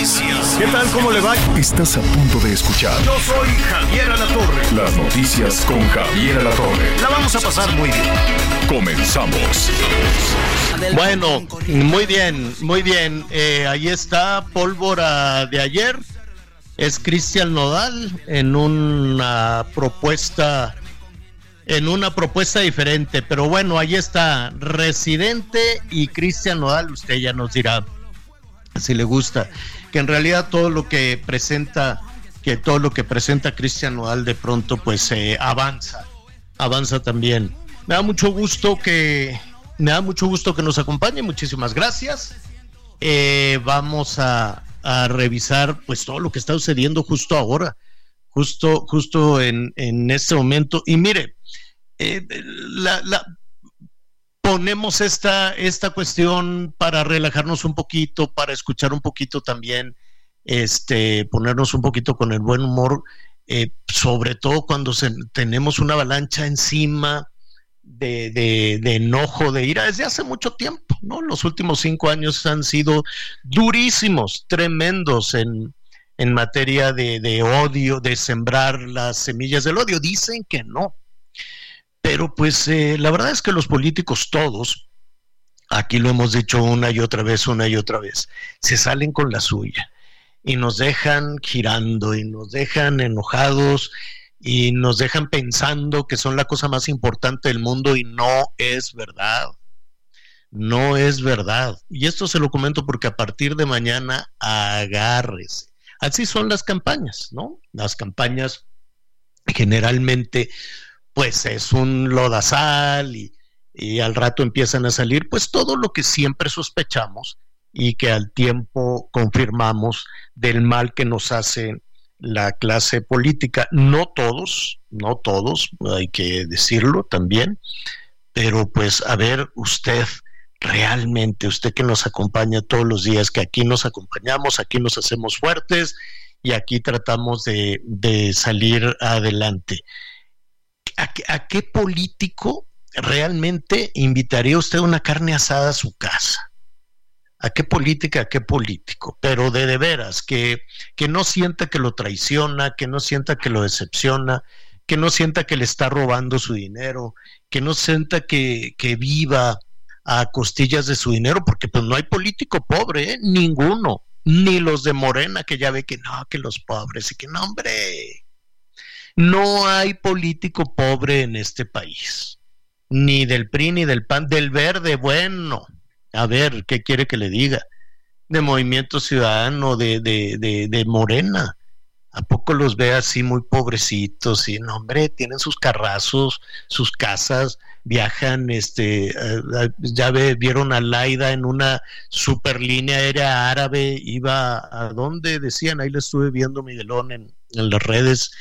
Noticias. ¿Qué tal? ¿Cómo le va? Estás a punto de escuchar Yo soy Javier Alatorre. las noticias con Javier Alatorre. La vamos a pasar muy bien. Comenzamos. Bueno, muy bien, muy bien. Eh, ahí está pólvora de ayer. Es Cristian Nodal en una propuesta, en una propuesta diferente. Pero bueno, ahí está Residente y Cristian Nodal. Usted ya nos dirá si le gusta. Que en realidad todo lo que presenta, que todo lo que presenta Cristian Nodal de pronto, pues eh, avanza, avanza también. Me da mucho gusto que me da mucho gusto que nos acompañe. Muchísimas gracias. Eh, vamos a, revisar pues todo lo que está sucediendo justo ahora, justo, justo en, en este momento. Y mire, eh, la- ponemos esta, esta cuestión para relajarnos un poquito, para escuchar un poquito también, este, ponernos un poquito con el buen humor, eh, sobre todo cuando se- tenemos una avalancha encima de, de- de enojo, de ira, desde hace mucho tiempo, ¿no? Los últimos cinco años han sido durísimos, tremendos en, en materia de, de odio, de sembrar las semillas del odio. Dicen que no. Pero pues eh, la verdad es que los políticos todos, aquí lo hemos dicho una y otra vez, una y otra vez, se salen con la suya y nos dejan girando y nos dejan enojados y nos dejan pensando que son la cosa más importante del mundo y no es verdad. No es verdad. Y esto se lo comento porque a partir de mañana agárrese. Así son las campañas, ¿no? Las campañas generalmente pues es un lodazal y, y al rato empiezan a salir pues todo lo que siempre sospechamos y que al tiempo confirmamos del mal que nos hace la clase política. No todos, no todos, hay que decirlo también, pero pues a ver usted realmente, usted que nos acompaña todos los días, que aquí nos acompañamos, aquí nos hacemos fuertes y aquí tratamos de, de salir adelante. ¿A, qué- político realmente invitaría usted una carne asada a su casa? ¿A qué política, a qué político? Pero de de veras, que, que no sienta que lo traiciona, que no sienta que lo decepciona, que no sienta que le está robando su dinero, que no sienta que, que viva a costillas de su dinero, porque pues no hay político pobre, ¿eh? ninguno, ni los de Morena, que ya ve que no, que los pobres, y que no, hombre, no hay político pobre en este país, ni del PRI, ni del PAN, del verde, bueno, a ver, ¿qué quiere que le diga? De Movimiento Ciudadano, de, de, de, de Morena. ¿A poco los ve así muy pobrecitos? Y no, hombre, tienen sus carrazos, sus casas, viajan, este, eh, eh, ya vieron a Laida en una super línea aérea árabe, iba a dónde decían, ahí le estuve viendo Miguelón en, en las redes,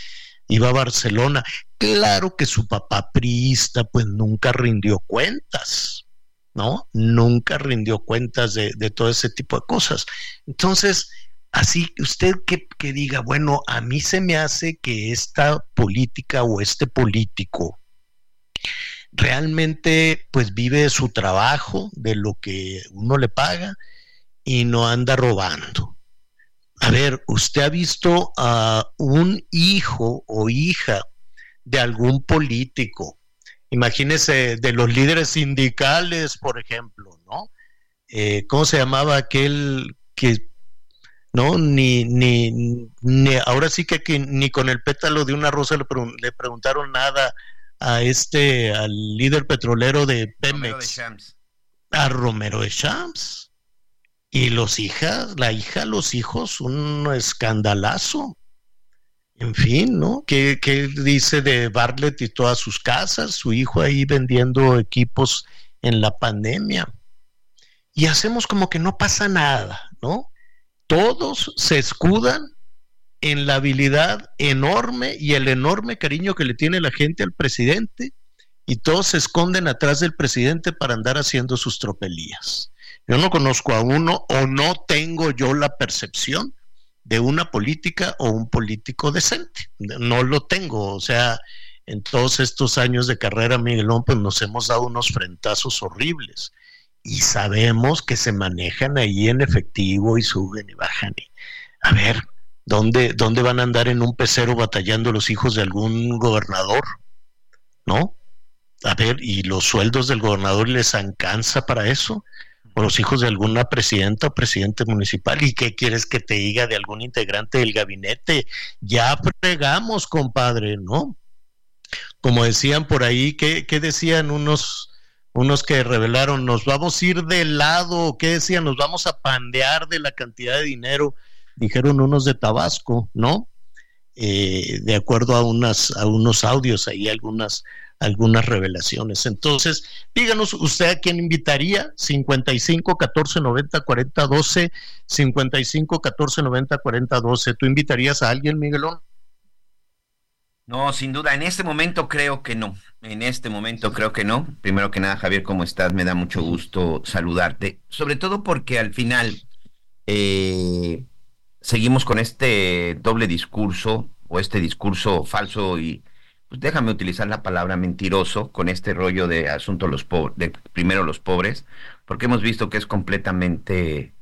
iba a Barcelona. Claro que su papá priista, pues nunca rindió cuentas. ¿no? Nunca rindió cuentas de, de, todo ese tipo de cosas. Entonces, así usted que, que, diga, bueno, a mí se me hace que esta política o este político realmente pues vive de su trabajo, de lo que uno le paga y no anda robando. A ver, ¿usted ha visto a un hijo o hija de algún político imagínese de los líderes sindicales, por ejemplo, ¿no? Eh, ¿Cómo se llamaba aquel que, no? Ni, ni, ni ahora sí que, que, ni con el pétalo de una rosa le, pregun le, preguntaron nada a este, al líder petrolero de Pemex, Romero de Champs. a Romero de Champs. Y los hijas, la hija, los hijos, un escandalazo en fin, ¿no? ¿Qué, ¿Qué, dice de Bartlett y todas sus casas? Su hijo ahí vendiendo equipos en la pandemia. y hacemos como que no pasa nada, ¿no? Todos se escudan en la habilidad enorme y el enorme cariño que le tiene la gente al presidente y todos se esconden atrás del presidente para andar haciendo sus tropelías. Yo no conozco a uno o no tengo yo la percepción de una política o un político decente. No lo tengo, o sea, en todos estos años de carrera, Miguelón, pues nos hemos dado unos frentazos horribles y sabemos que se manejan ahí en efectivo y suben y bajan. Y, a ver, ¿dónde, ¿dónde van a andar en un pecero batallando los hijos de algún gobernador? ¿No? A ver, ¿y los sueldos del gobernador les alcanza para eso? ¿O los hijos de alguna presidenta o presidente municipal? ¿Y qué quieres que te diga de algún integrante del gabinete? Ya fregamos, compadre, ¿no? Como decían por ahí, ¿qué, qué decían unos unos que revelaron, nos vamos a ir de lado, ¿qué decían? Nos vamos a pandear de la cantidad de dinero, dijeron unos de Tabasco, ¿no? Eh, de acuerdo a, unas, a unos audios, ahí algunas, algunas revelaciones. Entonces, díganos usted a quién invitaría, 55 14 90 40 12, 55 14 90 40 12. ¿Tú invitarías a alguien, Miguelón? No, sin duda, en este momento creo que no. En este momento creo que no. Primero que nada, Javier, ¿cómo estás? Me da mucho gusto saludarte. Sobre todo porque al final eh, seguimos con este doble discurso o este discurso falso y pues déjame utilizar la palabra mentiroso con este rollo de asunto los pobres, de primero los pobres, porque hemos visto que es completamente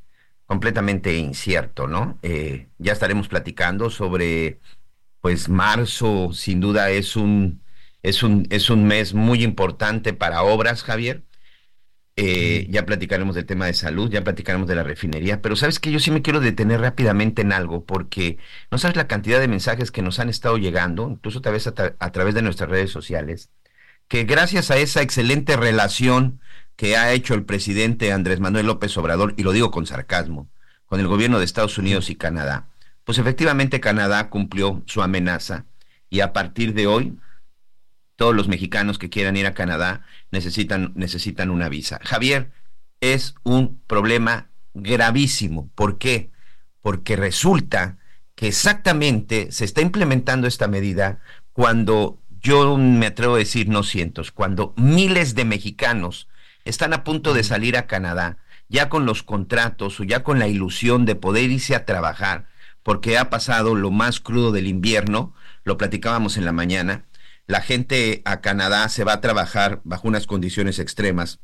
completamente incierto, ¿no? Eh, ya estaremos platicando sobre pues marzo sin duda es un, es un, es un mes muy importante para obras, Javier. Eh, ya platicaremos del tema de salud, ya platicaremos de la refinería, pero sabes que yo sí me quiero detener rápidamente en algo, porque no sabes la cantidad de mensajes que nos han estado llegando, incluso tal vez a, a través de nuestras redes sociales, que gracias a esa excelente relación que ha hecho el presidente Andrés Manuel López Obrador, y lo digo con sarcasmo, con el gobierno de Estados Unidos y Canadá, pues efectivamente Canadá cumplió su amenaza y a partir de hoy todos los mexicanos que quieran ir a Canadá necesitan, necesitan una visa. Javier, es un problema gravísimo. ¿Por qué? Porque resulta que exactamente se está implementando esta medida cuando yo me atrevo a decir no cientos, cuando miles de mexicanos están a punto de salir a Canadá, ya con los contratos o ya con la ilusión de poder irse a trabajar porque ha pasado lo más crudo del invierno, lo platicábamos en la mañana, la gente a Canadá se va a trabajar bajo unas condiciones extremas,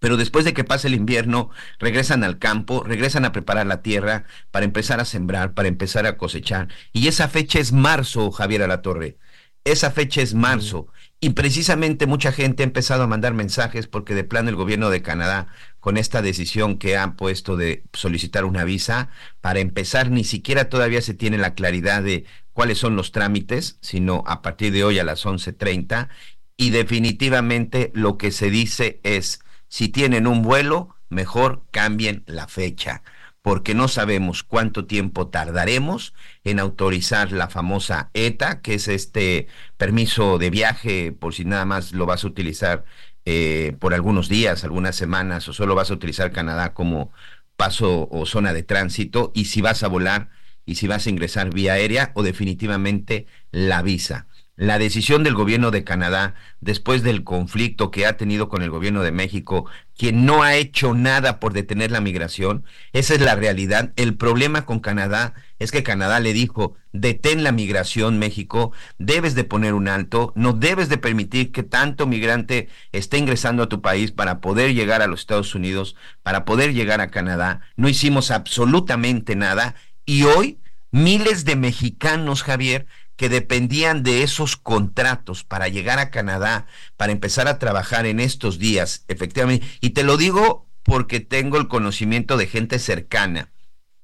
pero después de que pase el invierno, regresan al campo, regresan a preparar la tierra para empezar a sembrar, para empezar a cosechar. Y esa fecha es marzo, Javier Alatorre. Esa fecha es marzo. Y precisamente mucha gente ha empezado a mandar mensajes porque de plano el gobierno de Canadá, con esta decisión que han puesto de solicitar una visa, para empezar ni siquiera todavía se tiene la claridad de cuáles son los trámites, sino a partir de hoy a las 11.30. Y definitivamente lo que se dice es, si tienen un vuelo, mejor cambien la fecha porque no sabemos cuánto tiempo tardaremos en autorizar la famosa ETA, que es este permiso de viaje, por si nada más lo vas a utilizar eh, por algunos días, algunas semanas, o solo vas a utilizar Canadá como paso o zona de tránsito, y si vas a volar y si vas a ingresar vía aérea o definitivamente la visa la decisión del gobierno de Canadá después del conflicto que ha tenido con el gobierno de México, quien no ha hecho nada por detener la migración, esa es la realidad. El problema con Canadá es que Canadá le dijo, detén la migración México, debes de poner un alto, no debes de permitir que tanto migrante esté ingresando a tu país para poder llegar a los Estados Unidos, para poder llegar a Canadá. No hicimos absolutamente nada y hoy miles de mexicanos, Javier, que dependían de esos contratos para llegar a Canadá, para empezar a trabajar en estos días, efectivamente. Y te lo digo porque tengo el conocimiento de gente cercana,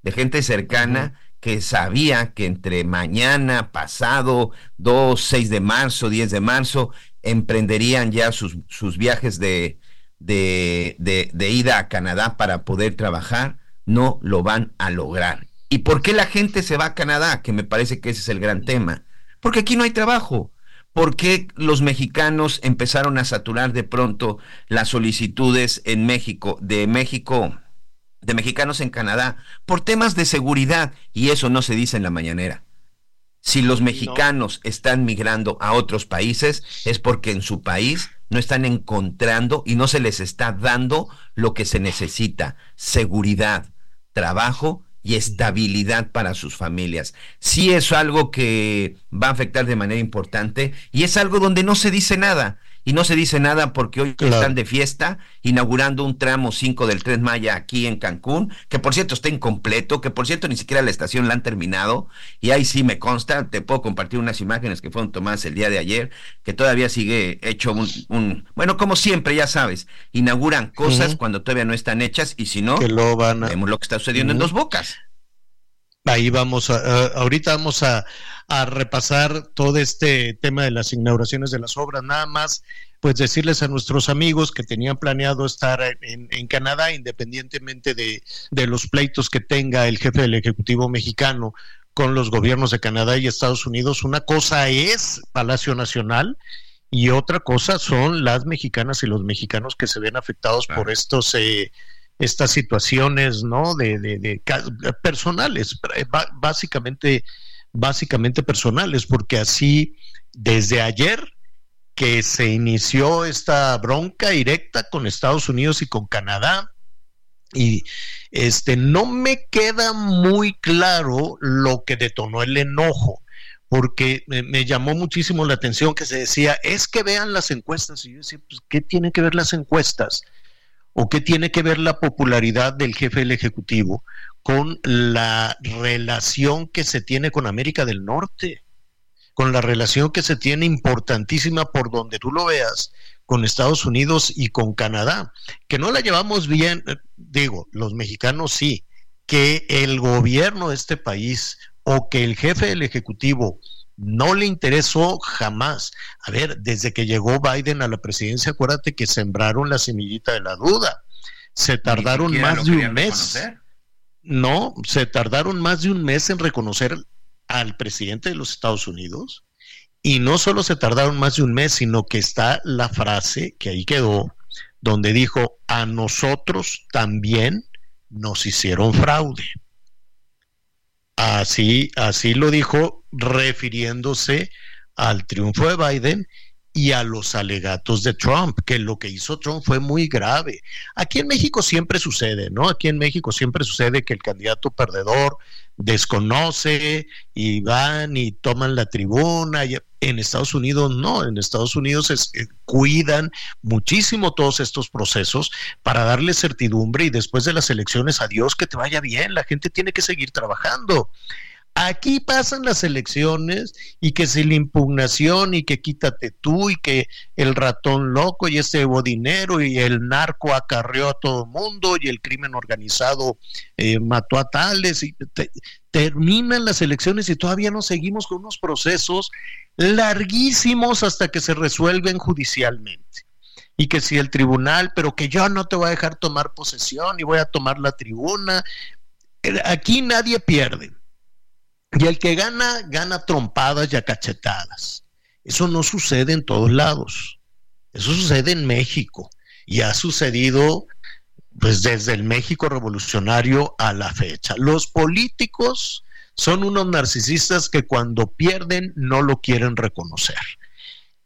de gente cercana que sabía que entre mañana, pasado, 2, 6 de marzo, 10 de marzo, emprenderían ya sus, sus viajes de, de, de, de ida a Canadá para poder trabajar, no lo van a lograr. ¿Y por qué la gente se va a Canadá? Que me parece que ese es el gran tema. Porque aquí no hay trabajo. ¿Por qué los mexicanos empezaron a saturar de pronto las solicitudes en México, de México, de mexicanos en Canadá? Por temas de seguridad, y eso no se dice en la mañanera. Si los mexicanos están migrando a otros países, es porque en su país no están encontrando y no se les está dando lo que se necesita, seguridad, trabajo y estabilidad para sus familias. Sí es algo que va a afectar de manera importante y es algo donde no se dice nada y no se dice nada porque hoy están de fiesta inaugurando un tramo 5 del Tren Maya aquí en Cancún, que por cierto está incompleto, que por cierto ni siquiera la estación la han terminado y ahí sí me consta, te puedo compartir unas imágenes que fueron tomadas el día de ayer, que todavía sigue hecho un, bueno, como siempre, ya sabes, inauguran cosas cuando todavía no están hechas y si no, lo van a... vemos lo que está sucediendo en dos bocas. Ahí vamos a, ahorita vamos a, repasar todo este tema de las inauguraciones de las obras. Nada más, pues decirles a nuestros amigos que tenían planeado estar en, Canadá, independientemente de, de, los pleitos que tenga el jefe del Ejecutivo mexicano con los gobiernos de Canadá y Estados Unidos, una cosa es Palacio Nacional y otra cosa son las mexicanas y los mexicanos que se ven afectados por estos... Eh, estas situaciones, ¿no? De, de, personales, eh, básicamente, básicamente personales, porque así desde ayer que se inició esta bronca directa con Estados Unidos y con Canadá, y este no me queda muy claro lo que detonó el enojo porque me, llamó muchísimo la atención que se decía, es que vean las encuestas. Y yo decía, pues, ¿qué tiene que ver las encuestas? ¿O qué tiene que ver la popularidad del jefe del Ejecutivo con la relación que se tiene con América del Norte? Con la relación que se tiene importantísima por donde tú lo veas con Estados Unidos y con Canadá, que no la llevamos bien, eh, digo, los mexicanos sí, que el gobierno de este país o que el jefe del Ejecutivo no le interesó jamás. A ver, desde que llegó Biden a la presidencia, acuérdate que sembraron la semillita de la duda. Se tardaron más de un mes. No, se tardaron más de un mes en reconocer al presidente de los Estados Unidos. Y no solo se tardaron más de un mes, sino que está la frase que ahí quedó, donde dijo, a nosotros también nos hicieron fraude. Así, así lo dijo refiriéndose al triunfo de Biden y a los alegatos de Trump, que lo que hizo Trump fue muy grave. Aquí en México siempre sucede, ¿no? Aquí en México siempre sucede que el candidato perdedor desconoce y van y toman la tribuna. En Estados Unidos no, en Estados Unidos eh, cuidan muchísimo todos estos procesos para darle certidumbre y después de las elecciones, adiós, que te vaya bien, la gente tiene que seguir trabajando. Aquí pasan las elecciones y que si la impugnación y que quítate tú y que el ratón loco y ese dinero y el narco acarreó a todo el mundo y el crimen organizado eh, mató a tales y terminan las elecciones y todavía no seguimos con unos procesos larguísimos hasta que se resuelven judicialmente y que si el tribunal, pero que yo no te voy a dejar tomar posesión y voy a tomar la tribuna. Eh, aquí nadie pierde y el que gana, gana trompadas y a cachetadas. Eso no sucede en todos lados. Eso sucede en México y ha sucedido pues desde el México revolucionario a la fecha. Los políticos son unos narcisistas que cuando pierden no lo quieren reconocer.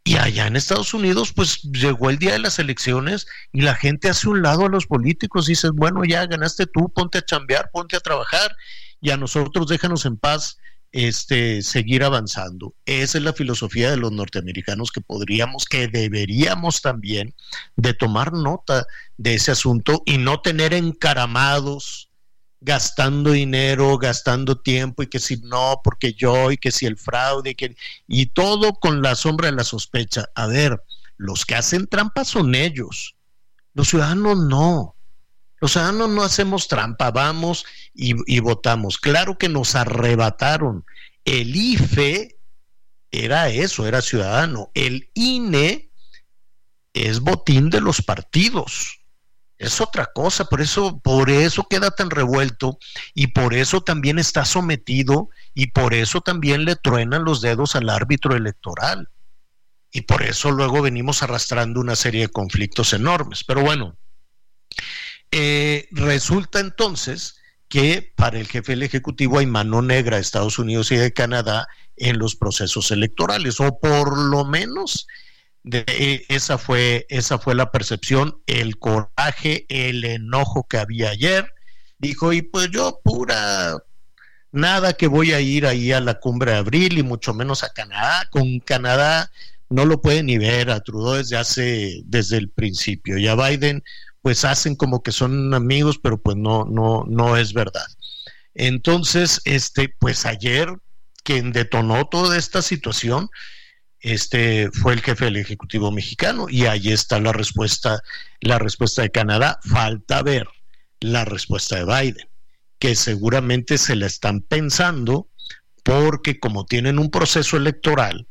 Y allá en Estados Unidos, pues llegó el día de las elecciones y la gente hace un lado a los políticos dice, bueno, ya ganaste tú, ponte a chambear, ponte a trabajar y a nosotros déjanos en paz este, seguir avanzando. Esa es la filosofía de los norteamericanos que podríamos, que deberíamos también de tomar nota de ese asunto y no tener encaramados gastando dinero, gastando tiempo y que si no, porque yo y que si el fraude que, y todo con la sombra de la sospecha. A ver, los que hacen trampa son ellos, los ciudadanos no. Los ciudadanos no hacemos trampa, vamos y, votamos. Claro que nos arrebataron. El IFE era eso, era ciudadano. El INE es botín de los partidos. Es otra cosa, por eso, por eso queda tan revuelto y por eso también está sometido y por eso también le truenan los dedos al árbitro electoral y por eso luego venimos arrastrando una serie de conflictos enormes. Pero bueno, eh, resulta entonces que para el jefe del Ejecutivo hay mano negra de Estados Unidos y de Canadá en los procesos electorales, o por lo menos eh, esa, fue, esa fue la percepción, el coraje, el enojo que había ayer. Dijo, y pues yo pura, nada que voy a ir ahí a la cumbre de abril y mucho menos a Canadá. Con Canadá no lo puede ni ver a Trudeau desde hace, desde el principio. Y a Biden, pues hacen como que son amigos, pero pues no, no, no es verdad. Entonces, este, pues ayer quien detonó toda esta situación este fue el jefe del Ejecutivo mexicano y ahí está la respuesta, la respuesta de Canadá. Falta ver la respuesta de Biden, que seguramente se la están pensando porque como tienen un proceso electoral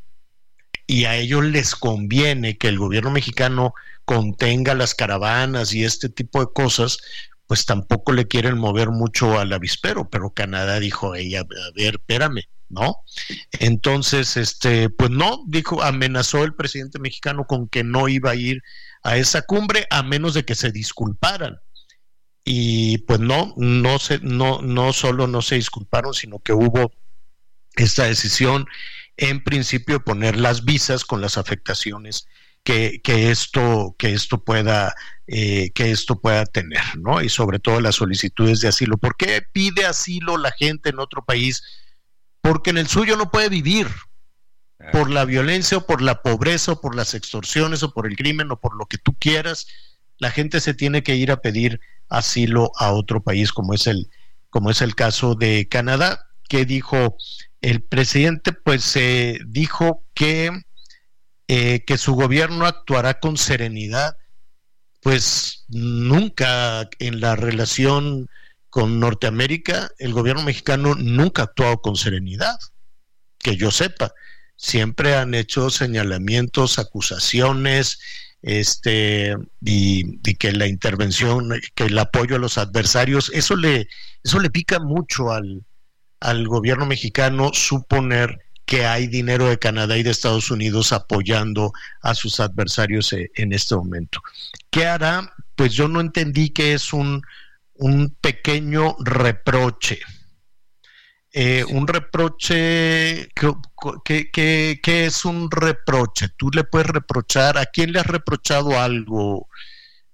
y a ellos les conviene que el gobierno mexicano contenga las caravanas y este tipo de cosas, pues tampoco le quieren mover mucho al avispero, pero Canadá dijo, ella, a ver, espérame, ¿no? Entonces, este, pues no, dijo, amenazó el presidente mexicano con que no iba a ir a esa cumbre a menos de que se disculparan. Y pues no, no se, no, no solo no se disculparon, sino que hubo esta decisión en principio de poner las visas con las afectaciones que, esto, que esto pueda, eh, que esto pueda tener, ¿no? Y sobre todo las solicitudes de asilo. ¿Por qué pide asilo la gente en otro país? porque en el suyo no puede vivir por la violencia o por la pobreza o por las extorsiones o por el crimen o por lo que tú quieras, la gente se tiene que ir a pedir asilo a otro país como es el como es el caso de Canadá, que dijo el presidente pues se dijo que eh, que su gobierno actuará con serenidad, pues nunca en la relación con Norteamérica, el gobierno mexicano nunca ha actuado con serenidad, que yo sepa. Siempre han hecho señalamientos, acusaciones, este, y, que la intervención, que el apoyo a los adversarios, eso le, eso le pica mucho al, al gobierno mexicano suponer que hay dinero de Canadá y de Estados Unidos apoyando a sus adversarios eh, en este momento. ¿Qué hará? Pues yo no entendí que es un un pequeño reproche. Eh, un reproche, ¿qué, es un reproche? Tú le puedes reprochar, ¿a quién le has reprochado algo,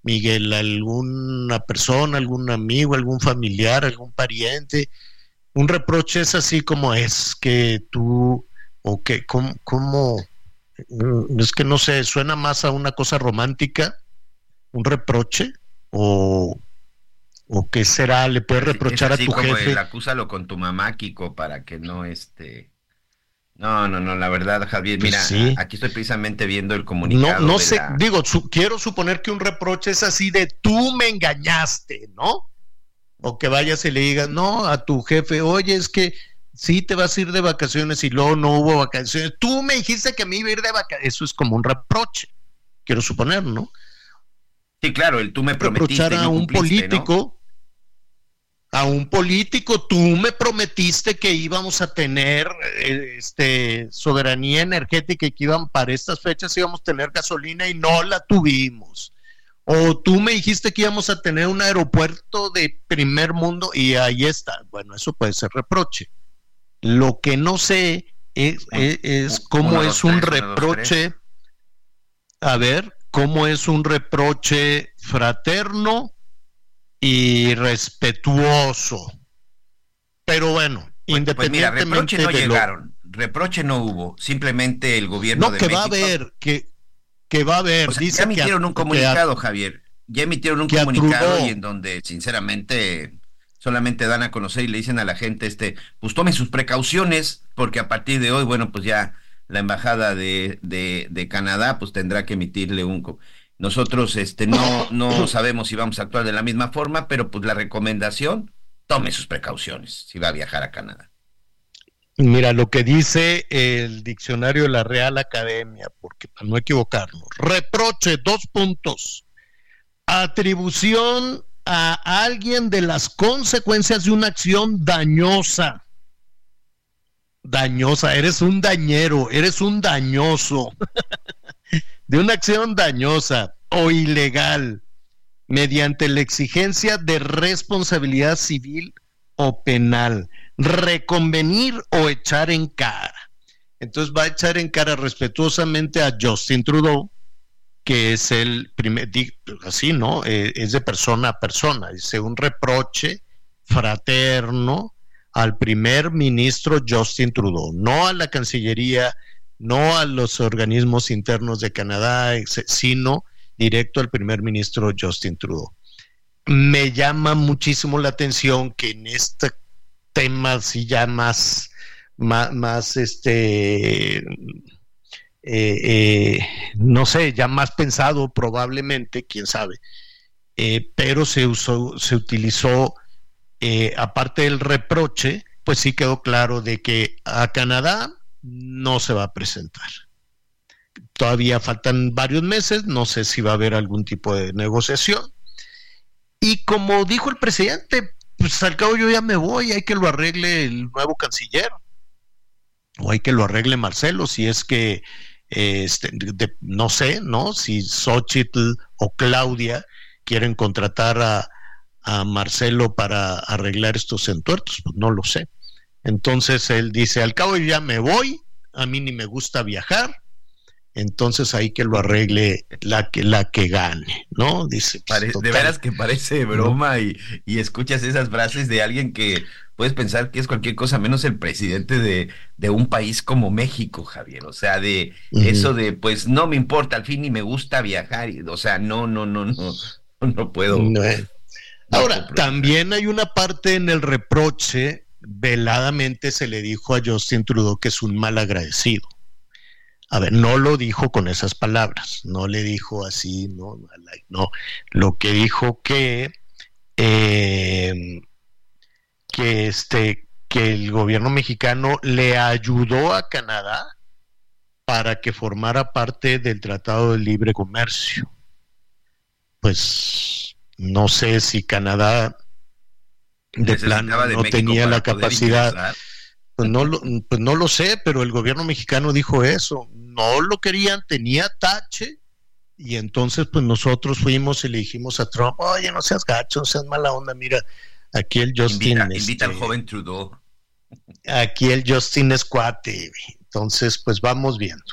Miguel? ¿Alguna persona, algún amigo, algún familiar, algún pariente? Un reproche es así como es, que tú, o que, como, como, mm, es que no sé, suena más a una cosa romántica, un reproche, o ¿O qué será? ¿Le puedes reprochar a tu como jefe? El, acúsalo con tu mamá, Kiko, para que no este. No, no, no, la verdad, Javier, pues mira, aquí estoy precisamente viendo el comunicado. No, no sé, digo, quiero suponer que un reproche es así de tú me engañaste, ¿no? O que vayas y le digas, no, a tu jefe, oye, es que sí te vas a ir de vacaciones y luego no hubo vacaciones. Tú me dijiste que me iba a ir de vacaciones. Eso es como un reproche, quiero suponer, ¿no? Sí, claro, el tú me prometiste. Reprochar a un político a un político, tú me prometiste que íbamos a tener este, soberanía energética y que iban para estas fechas íbamos a tener gasolina y no la tuvimos. O tú me dijiste que íbamos a tener un aeropuerto de primer mundo y ahí está. Bueno, eso puede ser reproche. Lo que no sé es, es, cómo es un reproche. A ver, cómo es un reproche fraterno y respetuoso. Pero bueno, independientemente pues mira, reproche no llegaron, reproche no hubo, simplemente el gobierno no, que va a haber, que, que va a haber. dice ya emitieron un comunicado, Javier, ya emitieron un comunicado y en donde sinceramente solamente dan a conocer y le dicen a la gente, este, pues tome sus precauciones, porque a partir de hoy, bueno, pues ya la embajada de, de, de Canadá pues tendrá que emitirle un nosotros este, no, no sabemos si vamos a actuar de la misma forma, pero pues la recomendación, tome sus precauciones si va a viajar a Canadá. Mira lo que dice el diccionario de la Real Academia, porque para no equivocarnos, reproche, dos puntos, atribución a alguien de las consecuencias de una acción dañosa. Dañosa, eres un dañero, eres un dañoso. de una acción dañosa o ilegal mediante la exigencia de responsabilidad civil penal, reconvenir o echar en cara. Entonces va a echar en cara respetuosamente a Justin Trudeau, que es el primer, así, ¿no? Eh, es de persona a persona, dice un reproche fraterno al primer ministro Justin Trudeau, no a la Cancillería, no a los organismos internos de Canadá, sino directo al primer ministro Justin Trudeau. Me llama muchísimo la atención que en este tema, si ya más, más, este, eh, eh, no sé, ya más pensado probablemente, quién sabe, eh, pero se usó, se utilizó, aparte del reproche, pues sí quedó claro de que a Canadá no se va a presentar. Todavía faltan varios meses, no sé si va a haber algún tipo de negociación. Y como dijo el presidente, pues al cabo yo ya me voy, hay que lo arregle el nuevo canciller, o hay que lo arregle Marcelo, si es que, este, no sé, ¿no? Si Xochitl o Claudia quieren contratar a, a Marcelo para arreglar estos entuertos, pues no lo sé. Entonces él dice, al cabo yo ya me voy, a mí ni me gusta viajar, entonces ahí que lo arregle la que la que gane, ¿no? Dice. de veras que parece broma y, y, escuchas esas frases de alguien que puedes pensar que es cualquier cosa menos el presidente de, de un país como México, Javier. O sea, de eso de pues no me importa, al fin ni me gusta viajar. o sea, no, no, no, no, no puedo. Ahora, también hay una parte en el reproche, veladamente se le dijo a Justin Trudeau que es un mal agradecido. A ver, no lo dijo con esas palabras, no le dijo así, no, no, lo que dijo que, eh, que este, que el gobierno mexicano le ayudó a Canadá para que formara parte del Tratado de Libre Comercio. Pues no sé si Canadá de plano no tenía la capacidad. Pues no, lo, pues no lo sé, pero el gobierno mexicano dijo eso. No lo querían, tenía tache. Y entonces, pues nosotros fuimos y le dijimos a Trump, oye, no seas gacho, no seas mala onda, mira, aquí el Justin... Invita, invita al este, joven Trudeau. Aquí el Justin es cuate. Entonces, pues vamos viendo.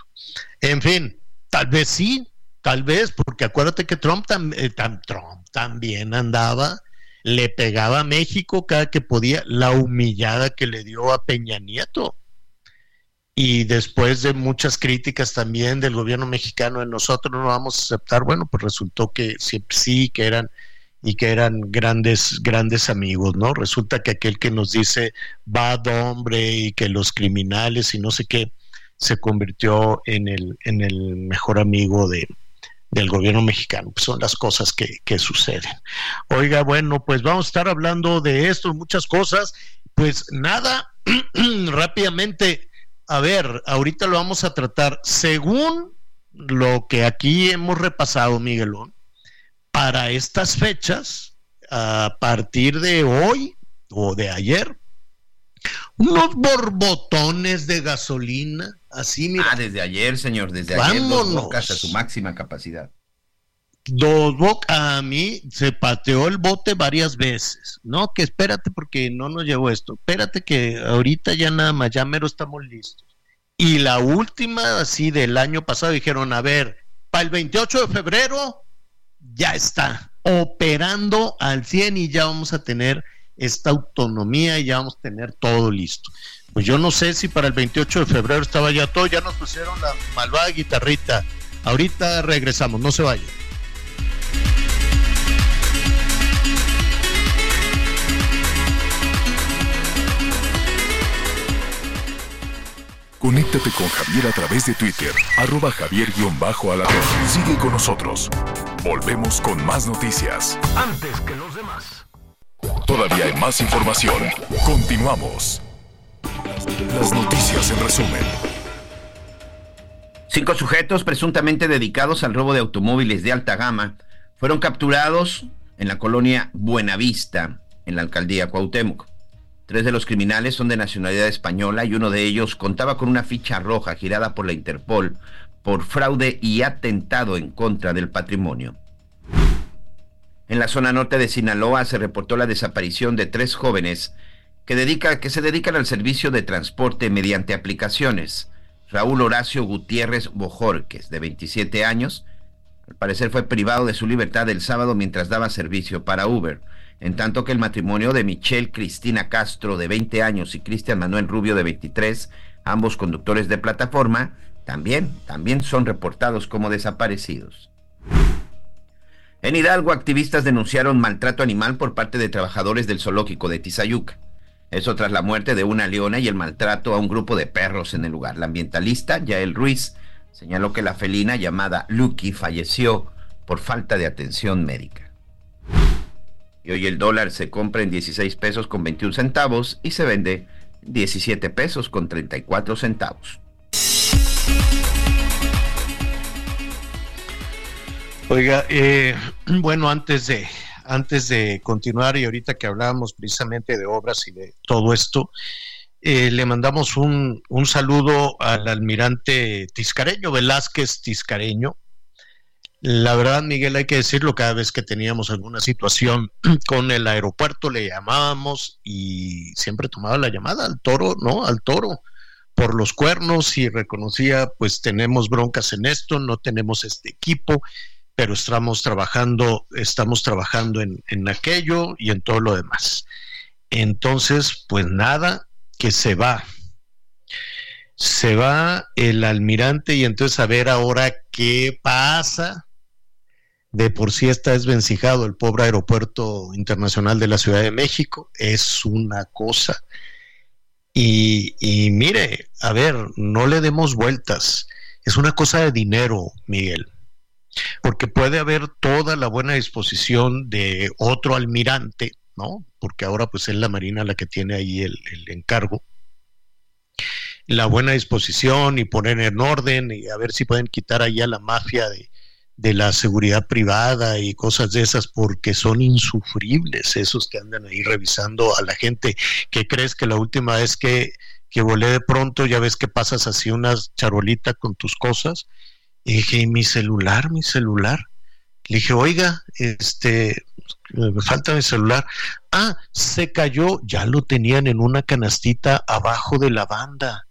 En fin, tal vez sí, tal vez, porque acuérdate que Trump, eh, Trump también andaba le pegaba a México cada que podía, la humillada que le dio a Peña Nieto. Y después de muchas críticas también del gobierno mexicano, en nosotros no vamos a aceptar, bueno, pues resultó que sí, sí que eran y que eran grandes, grandes amigos, ¿no? Resulta que aquel que nos dice bad hombre y que los criminales y no sé qué, se convirtió en el, en el mejor amigo de, del gobierno mexicano. Pues son las cosas que, que suceden. Oiga, bueno, pues vamos a estar hablando de esto, muchas cosas. Pues nada, rápidamente, a ver, ahorita lo vamos a tratar según lo que aquí hemos repasado, Miguelón, para estas fechas, a partir de hoy o de ayer, unos borbotones de gasolina, así mira. Ah, desde ayer, señor, desde ayer dos bocas a su máxima capacidad. Dos bocas, a mí se pateó el bote varias veces. No, que espérate porque no nos llegó esto. Espérate que ahorita ya nada más, ya mero estamos listos. Y la última, así del año pasado, dijeron, a ver, para el 28 de febrero ya está operando al 100 y ya vamos a tener esta autonomía y ya vamos a tener todo listo. Pues yo no sé si para el 28 de febrero estaba ya todo, ya nos pusieron la malvada guitarrita. Ahorita regresamos, no se vayan. Conéctate con Javier a través de Twitter, arroba javier alatón Sigue con nosotros. Volvemos con más noticias. Antes que los demás. Todavía hay más información. Continuamos. Las noticias en resumen. Cinco sujetos presuntamente dedicados al robo de automóviles de alta gama fueron capturados en la colonia Buenavista, en la alcaldía Cuauhtémoc. Tres de los criminales son de nacionalidad española y uno de ellos contaba con una ficha roja girada por la Interpol por fraude y atentado en contra del patrimonio. En la zona norte de Sinaloa se reportó la desaparición de tres jóvenes que, dedica, que se dedican al servicio de transporte mediante aplicaciones. Raúl Horacio Gutiérrez Bojorques, de 27 años, al parecer fue privado de su libertad el sábado mientras daba servicio para Uber, en tanto que el matrimonio de Michelle Cristina Castro, de 20 años, y Cristian Manuel Rubio, de 23, ambos conductores de plataforma, también, también son reportados como desaparecidos. En Hidalgo, activistas denunciaron maltrato animal por parte de trabajadores del zoológico de Tizayuca. Eso tras la muerte de una leona y el maltrato a un grupo de perros en el lugar. La ambientalista Yael Ruiz señaló que la felina llamada Lucky falleció por falta de atención médica. Y hoy el dólar se compra en 16 pesos con 21 centavos y se vende 17 pesos con 34 centavos. Oiga, eh, bueno, antes de, antes de continuar y ahorita que hablábamos precisamente de obras y de todo esto, eh, le mandamos un, un, saludo al almirante Tiscareño, Velázquez Tiscareño. La verdad, Miguel, hay que decirlo, cada vez que teníamos alguna situación con el aeropuerto le llamábamos y siempre tomaba la llamada al toro, ¿no? Al toro por los cuernos y reconocía, pues tenemos broncas en esto, no tenemos este equipo, pero estamos trabajando, estamos trabajando en, en aquello y en todo lo demás. Entonces, pues nada, que se va. Se va el almirante y entonces a ver ahora qué pasa. De por sí está desvencijado el pobre aeropuerto internacional de la Ciudad de México. Es una cosa. Y, y mire, a ver, no le demos vueltas. Es una cosa de dinero, Miguel. Porque puede haber toda la buena disposición de otro almirante ¿no? Porque ahora pues es la Marina la que tiene ahí el, encargo. La buena disposición y poner en orden y a ver si pueden quitar ahí a la mafia de, de la seguridad privada y cosas de esas porque son insufribles esos que andan ahí revisando a la gente. ¿Qué crees que la última vez que, que volé de pronto ya ves que pasas así una charolita con tus cosas? Y dije, mi celular, mi celular. Le dije, oiga, este, me falta mi celular. Ah, se cayó, ya lo tenían en una canastita abajo de la banda.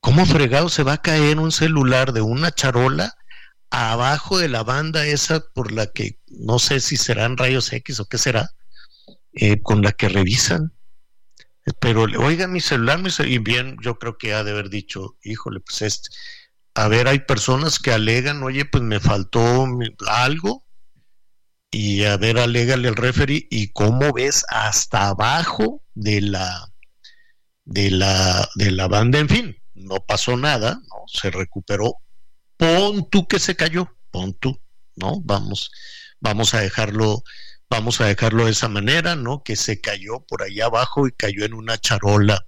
¿Cómo fregado se va a caer un celular de una charola abajo de la banda esa por la que no sé si serán rayos X o qué será, eh, con la que revisan? Pero, oiga, mi celular, mi celular, y bien, yo creo que ha de haber dicho, híjole, pues este, a ver, hay personas que alegan, oye, pues me faltó algo, y a ver, alégale al referee y cómo ves hasta abajo de la de la de la banda, en fin, no pasó nada, ¿no? Se recuperó. Pon tú que se cayó, pon tú, ¿no? Vamos, vamos a dejarlo, vamos a dejarlo de esa manera, ¿no? Que se cayó por allá abajo y cayó en una charola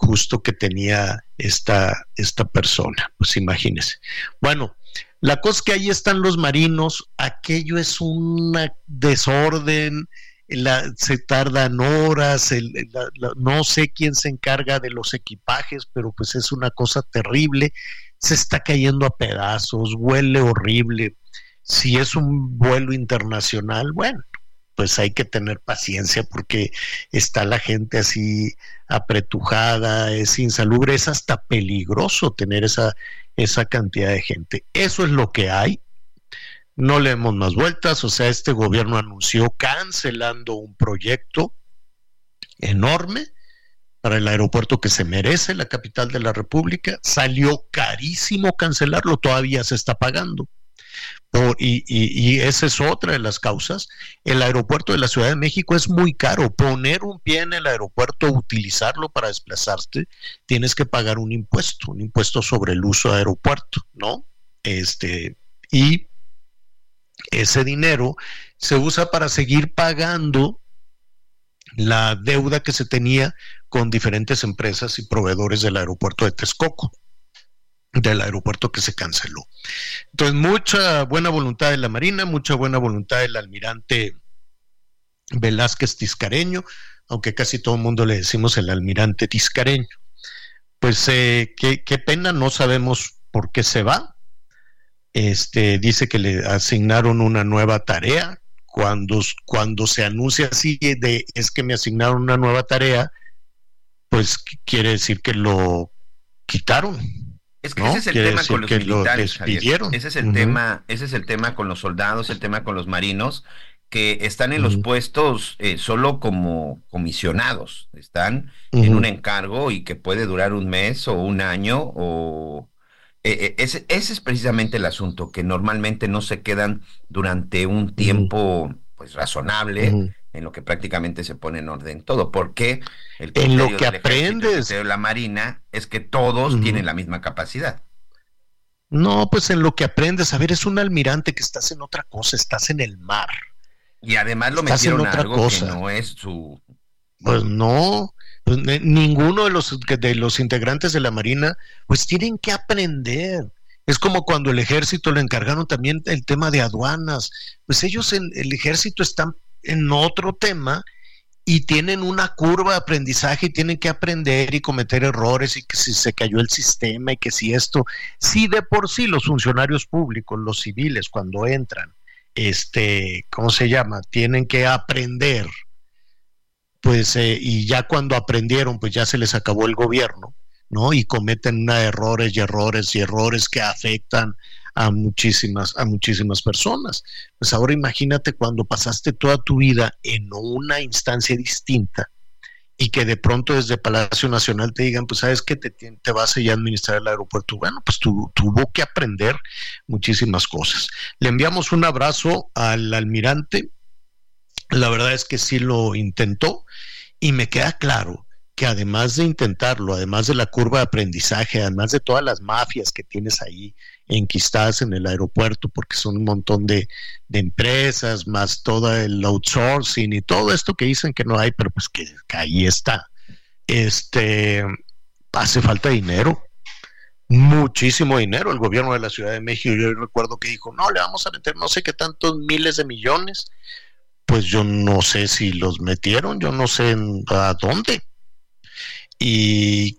justo que tenía esta, esta persona. Pues imagínese. Bueno, la cosa es que ahí están los marinos, aquello es un desorden, se tardan horas, no sé quién se encarga de los equipajes, pero pues es una cosa terrible, se está cayendo a pedazos, huele horrible. Si es un vuelo internacional, bueno, pues hay que tener paciencia porque está la gente así apretujada, es insalubre, es hasta peligroso tener esa, esa cantidad de gente. Eso es lo que hay. No le demos más vueltas, o sea, este gobierno anunció cancelando un proyecto enorme para el aeropuerto que se merece, la capital de la República. Salió carísimo cancelarlo, todavía se está pagando y, esa es otra de las causas. El aeropuerto de la Ciudad de México es muy caro. Poner un pie en el aeropuerto, utilizarlo para desplazarte, tienes que pagar un impuesto, un impuesto sobre el uso de aeropuerto, ¿no? Este, y ese dinero se usa para seguir pagando la deuda que se tenía con diferentes empresas y proveedores del aeropuerto de Texcoco del aeropuerto que se canceló. Entonces, mucha buena voluntad de la Marina, mucha buena voluntad del almirante Velázquez Tiscareño, aunque casi todo el mundo le decimos el almirante Tiscareño. Pues eh, qué, qué pena, no sabemos por qué se va, este, dice que le asignaron una nueva tarea. Cuando, cuando se anuncia así de es que me asignaron una nueva tarea, pues quiere decir que lo quitaron. Es que ese es el tema con los militares, Ese es el tema, ese es el tema con los soldados, el tema con los marinos, que están en los puestos eh, solo como comisionados, están en un encargo y que puede durar un mes o un año o eh, eh, ese, ese, es precisamente el asunto, que normalmente no se quedan durante un tiempo pues razonable en lo que prácticamente se pone en orden todo, porque el en lo que aprendes de la marina es que todos tienen la misma capacidad. No, pues en lo que aprendes, a ver, es un almirante que estás en otra cosa, estás en el mar. Y además lo metieron a algo cosa. que no es su pues no, pues ninguno de los, de los integrantes de la Marina, pues tienen que aprender. Es como cuando el ejército le encargaron también el tema de aduanas. Pues ellos en el ejército están en otro tema y tienen una curva de aprendizaje y tienen que aprender y cometer errores y que si se cayó el sistema y que si esto, si de por sí los funcionarios públicos, los civiles cuando entran, este, ¿cómo se llama? Tienen que aprender pues eh, y ya cuando aprendieron, pues ya se les acabó el gobierno, ¿no? Y cometen una errores y errores y errores que afectan a muchísimas, a muchísimas personas. Pues ahora imagínate cuando pasaste toda tu vida en una instancia distinta y que de pronto desde Palacio Nacional te digan, pues sabes que te, te vas a ir a administrar el aeropuerto. Bueno, pues tuvo que aprender muchísimas cosas. Le enviamos un abrazo al almirante la verdad es que sí lo intentó y me queda claro que además de intentarlo, además de la curva de aprendizaje, además de todas las mafias que tienes ahí enquistadas en el aeropuerto, porque son un montón de, empresas, más todo el outsourcing y todo esto que dicen que no hay, pero pues que, ahí está. Este, hace falta dinero, muchísimo dinero. El gobierno de la Ciudad de México, yo recuerdo que dijo, no, le vamos a meter no sé qué tantos miles de millones pues yo no sé si los metieron, yo no sé a dónde. Y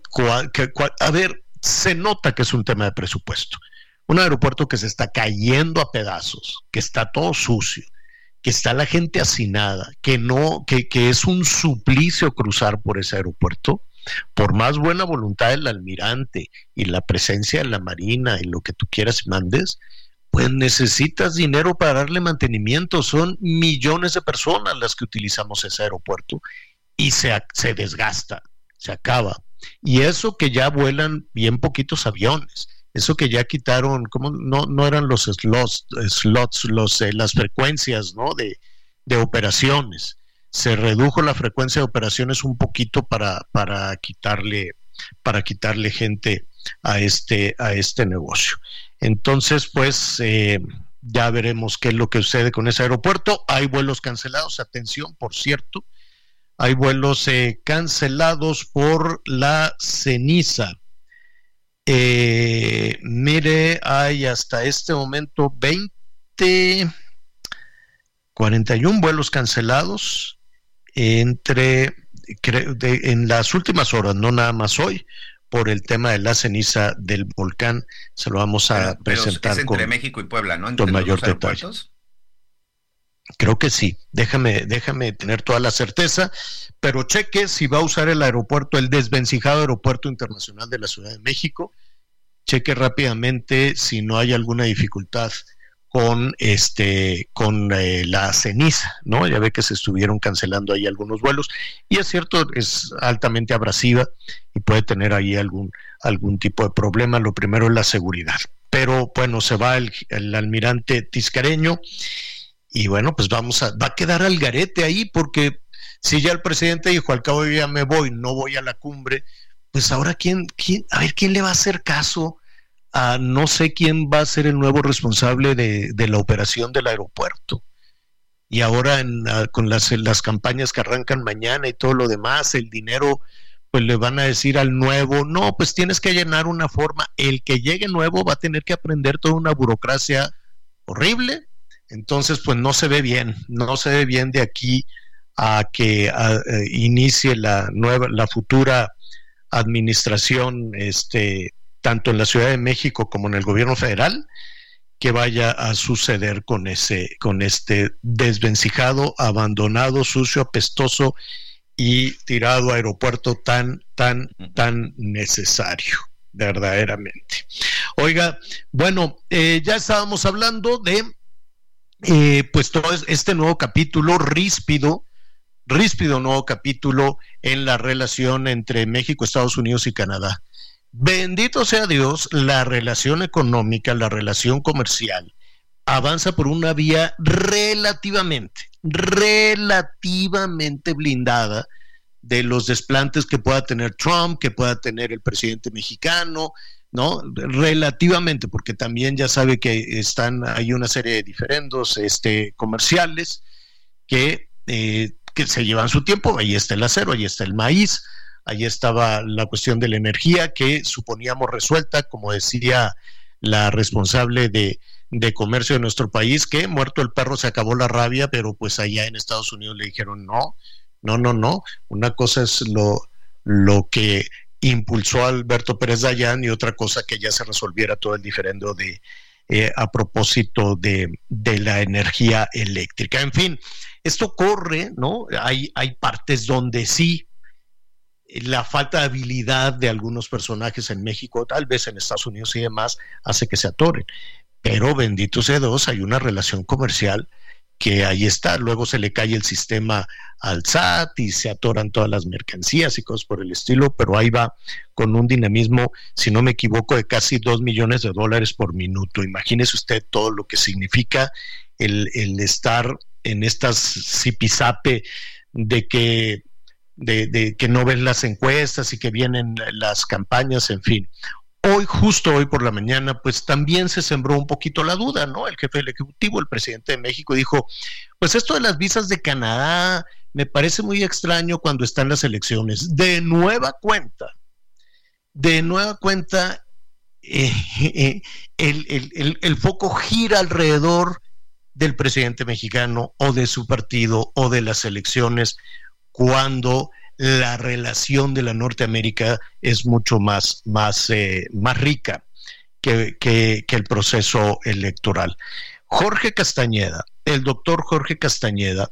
a ver, se nota que es un tema de presupuesto. Un aeropuerto que se está cayendo a pedazos, que está todo sucio, que está la gente hacinada, que no, que, que es un suplicio cruzar por ese aeropuerto, por más buena voluntad del almirante y la presencia de la marina y lo que tú quieras mandes, pues necesitas dinero para darle mantenimiento. Son millones de personas las que utilizamos ese aeropuerto y se, se desgasta, se acaba. Y eso que ya vuelan bien poquitos aviones, eso que ya quitaron, como no, no eran los slots, slots los, eh, las frecuencias ¿no? de, de operaciones. Se redujo la frecuencia de operaciones un poquito para, para quitarle, para quitarle gente a este, a este negocio. Entonces, pues eh, ya veremos qué es lo que sucede con ese aeropuerto. Hay vuelos cancelados, atención, por cierto, hay vuelos eh, cancelados por la ceniza. Eh, mire, hay hasta este momento 20, 41 vuelos cancelados entre en las últimas horas, no nada más hoy, por el tema de la ceniza del volcán. Se lo vamos a presentar entre con, México y Puebla, ¿no? con mayor detalle. Creo que sí. Déjame, déjame tener toda la certeza, pero cheque si va a usar el aeropuerto, el desvencijado aeropuerto internacional de la Ciudad de México. Cheque rápidamente si no hay alguna dificultad con este con eh, la ceniza, ¿no? Ya ve que se estuvieron cancelando ahí algunos vuelos y es cierto es altamente abrasiva y puede tener ahí algún algún tipo de problema. Lo primero es la seguridad. Pero bueno, se va el, el almirante Tiscareño y bueno, pues vamos a va a quedar al garete ahí porque si ya el presidente dijo al cabo ya me voy, no voy a la cumbre, pues ahora quién quién a ver quién le va a hacer caso no sé quién va a ser el nuevo responsable de, la operación del aeropuerto. Y ahora con las, las campañas que arrancan mañana y todo lo demás, el dinero, pues le van a decir al nuevo, no, pues tienes que llenar una forma. El que llegue nuevo va a tener que aprender toda una burocracia horrible. Entonces, pues no se ve bien, no se ve bien de aquí a que eh, inicie la nueva, la futura administración este, tanto en la Ciudad de México como en el gobierno federal, que vaya a suceder con ese, con este desvencijado, abandonado, sucio, apestoso y tirado aeropuerto tan, tan, tan necesario, verdaderamente. Oiga, bueno, eh, ya estábamos hablando de, eh, pues todo este nuevo capítulo ríspido, ríspido nuevo capítulo en la relación entre México, Estados Unidos y Canadá. Bendito sea Dios, la relación económica, la relación comercial avanza por una vía relativamente, relativamente blindada de los desplantes que pueda tener Trump, que pueda tener el presidente mexicano, ¿no? Relativamente, porque también ya sabe que están, hay una serie de diferendos este, comerciales que, eh, que se llevan su tiempo, ahí está el acero, ahí está el maíz, Allí estaba la cuestión de la energía que suponíamos resuelta, como decía la responsable de, comercio de nuestro país, que muerto el perro se acabó la rabia, pero pues allá en Estados Unidos le dijeron no, no, no, no. Una cosa es lo, lo que impulsó a Alberto Pérez Dayán y otra cosa que ya se resolviera todo el diferendo de eh, a propósito de, de, la energía eléctrica. En fin, esto corre, ¿no? Hay, hay partes donde sí la falta de habilidad de algunos personajes en México, tal vez en Estados Unidos y demás, hace que se atoren. Pero bendito sea Dios, hay una relación comercial que ahí está. Luego se le cae el sistema al SAT y se atoran todas las mercancías y cosas por el estilo, pero ahí va con un dinamismo, si no me equivoco, de casi dos millones de dólares por minuto. Imagínese usted todo lo que significa el, el estar en estas zipizape de que de, que no ven las encuestas y que vienen las campañas, en fin. Hoy, justo hoy por la mañana, pues también se sembró un poquito la duda, ¿no? El jefe del Ejecutivo, el presidente de México, dijo, pues esto de las visas de Canadá me parece muy extraño cuando están las elecciones. De nueva cuenta, de nueva cuenta, eh, eh, el, el foco gira alrededor del presidente mexicano o de su partido o de las elecciones cuando la relación de la Norteamérica es mucho más, más, eh, más rica que, que, el proceso electoral. Jorge Castañeda, el doctor Jorge Castañeda,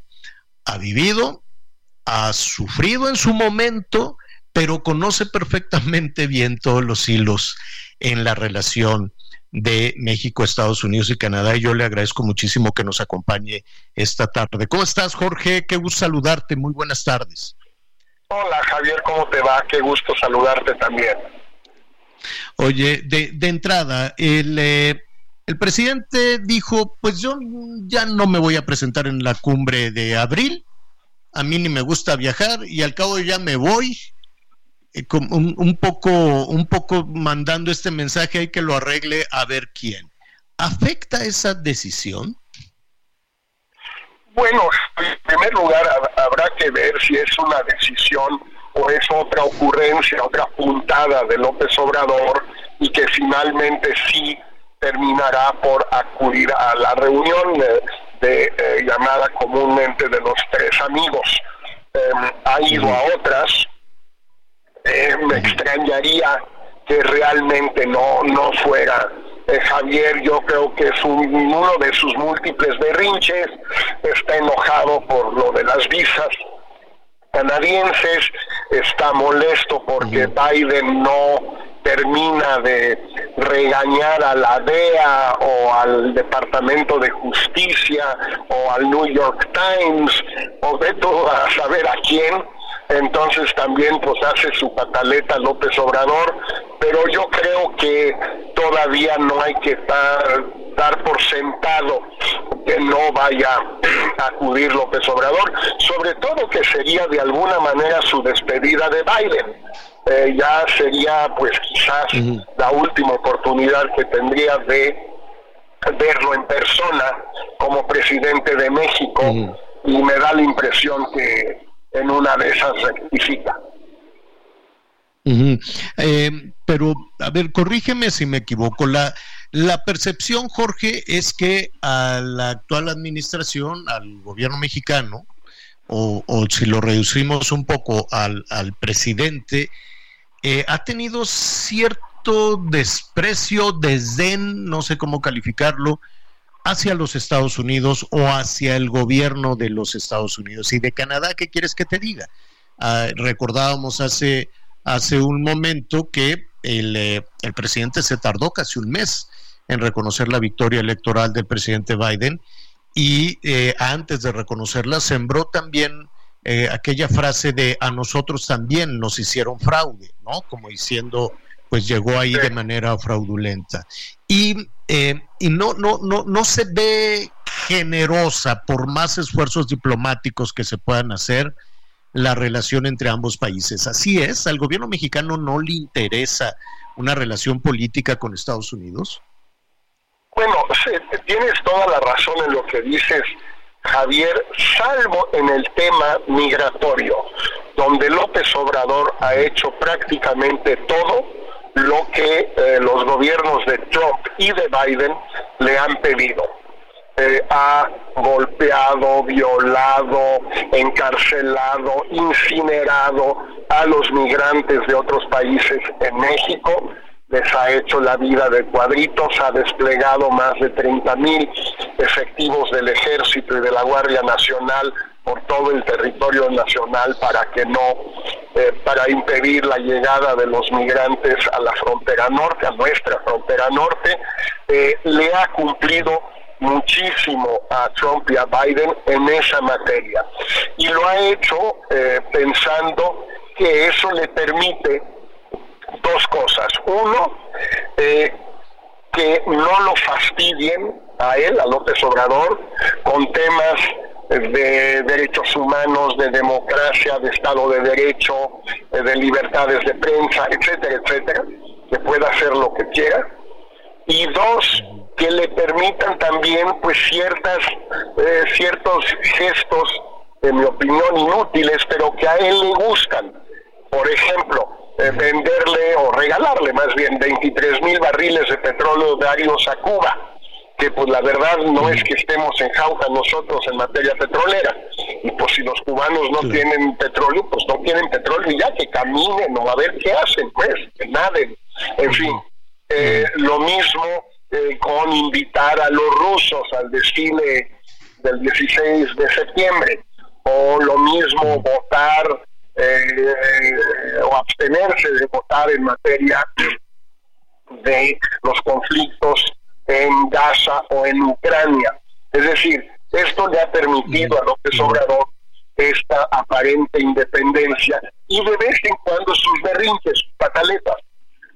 ha vivido, ha sufrido en su momento, pero conoce perfectamente bien todos los hilos en la relación de México, Estados Unidos y Canadá. Y yo le agradezco muchísimo que nos acompañe esta tarde. ¿Cómo estás, Jorge? Qué gusto saludarte. Muy buenas tardes. Hola, Javier, ¿cómo te va? Qué gusto saludarte también. Oye, de, de entrada, el, eh, el presidente dijo, pues yo ya no me voy a presentar en la cumbre de abril, a mí ni me gusta viajar y al cabo ya me voy eh, un, poco, un poco mandando este mensaje, hay que lo arregle a ver quién. ¿Afecta esa decisión? Bueno, en primer lugar habrá que ver si es una decisión o es otra ocurrencia, otra puntada de López Obrador y que finalmente sí terminará por acudir a la reunión de, eh, llamada comúnmente de los tres amigos. Em, ha ido a otras, eh, me extrañaría que realmente no, no fuera eh, Javier, yo creo que es uno de sus múltiples berrinches, está enojado por lo de las visas canadienses, está molesto porque Biden no termina de regañar a la DEA o al Departamento de Justicia o al New York Times o de todo a saber a quién entonces también pues hace su pataleta López Obrador, pero yo creo que todavía no hay que dar, dar por sentado que no vaya a acudir López Obrador, sobre todo que sería de alguna manera su despedida de Biden. Eh, ya sería pues quizás la última oportunidad que tendría de verlo en persona como presidente de México y me da la impresión que en una de esas rectifica. Eh, pero, a ver, corrígeme si me equivoco. La, la percepción, Jorge, es que a la actual administración, al gobierno mexicano, o, si lo reducimos un poco al, al presidente, eh, ha tenido cierto desprecio, desdén, no sé cómo calificarlo, hacia los Estados Unidos o hacia el gobierno de los Estados Unidos. Y de Canadá, ¿qué quieres que te diga? Ah, recordábamos hace, hace un momento que el, eh, el presidente se tardó casi un mes en reconocer la victoria electoral del presidente Biden y eh, antes de reconocerla sembró también eh, aquella frase de a nosotros también nos hicieron fraude, ¿no? Como diciendo, pues llegó ahí de manera fraudulenta. Y, eh, y no, no, no, no se ve generosa por más esfuerzos diplomáticos que se puedan hacer la relación entre ambos países. Así es, al gobierno mexicano no le interesa una relación política con Estados Unidos. Bueno, tienes toda la razón en lo que dices, Javier, salvo en el tema migratorio, donde López Obrador ha hecho prácticamente todo lo que eh, los gobiernos de Trump y de Biden le han pedido. Eh, ha golpeado, violado, encarcelado, incinerado a los migrantes de otros países en México les ha hecho la vida de cuadritos, ha desplegado más de 30 mil efectivos del ejército y de la Guardia Nacional por todo el territorio nacional para que no, eh, para impedir la llegada de los migrantes a la frontera norte, a nuestra frontera norte, eh, le ha cumplido muchísimo a Trump y a Biden en esa materia. Y lo ha hecho eh, pensando que eso le permite dos cosas. Uno, eh, que no lo fastidien a él, a López Obrador, con temas de derechos humanos, de democracia, de Estado de Derecho, eh, de libertades de prensa, etcétera, etcétera, que pueda hacer lo que quiera. Y dos, que le permitan también pues ciertas, eh, ciertos gestos, en mi opinión, inútiles, pero que a él le gustan. Por ejemplo, eh, venderle o regalarle más bien 23 mil barriles de petróleo diarios a Cuba, que pues la verdad no es que estemos en jauja nosotros en materia petrolera. Y pues si los cubanos no tienen petróleo, pues no tienen petróleo y ya que caminen o a ver qué hacen, pues, que naden. En fin, eh, lo mismo eh, con invitar a los rusos al desfile del 16 de septiembre, o lo mismo votar eh, o abstenerse de votar en materia de los conflictos en Gaza o en Ucrania. Es decir, esto le ha permitido a López Obrador esta aparente independencia y de vez en cuando sus berrinches, sus pataletas.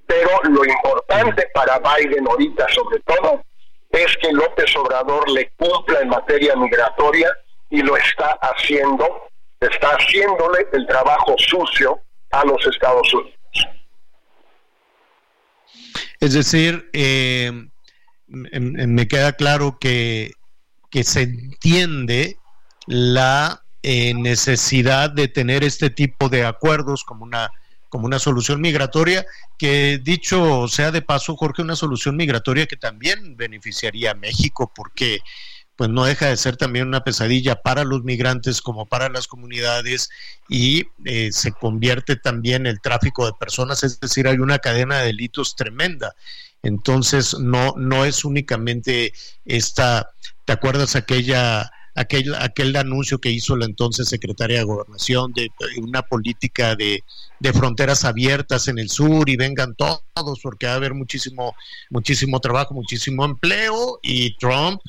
Pero lo importante para Biden ahorita sobre todo es que López Obrador le cumpla en materia migratoria y lo está haciendo está haciéndole el trabajo sucio a los Estados Unidos. Es decir, eh, me queda claro que, que se entiende la eh, necesidad de tener este tipo de acuerdos como una como una solución migratoria, que dicho sea de paso, Jorge, una solución migratoria que también beneficiaría a México, porque pues no deja de ser también una pesadilla para los migrantes como para las comunidades y eh, se convierte también el tráfico de personas, es decir, hay una cadena de delitos tremenda. Entonces, no, no es únicamente esta, ¿te acuerdas aquella, aquel, aquel anuncio que hizo la entonces secretaria de Gobernación de, una política de, de, fronteras abiertas en el sur y vengan todos porque va a haber muchísimo, muchísimo trabajo, muchísimo empleo y Trump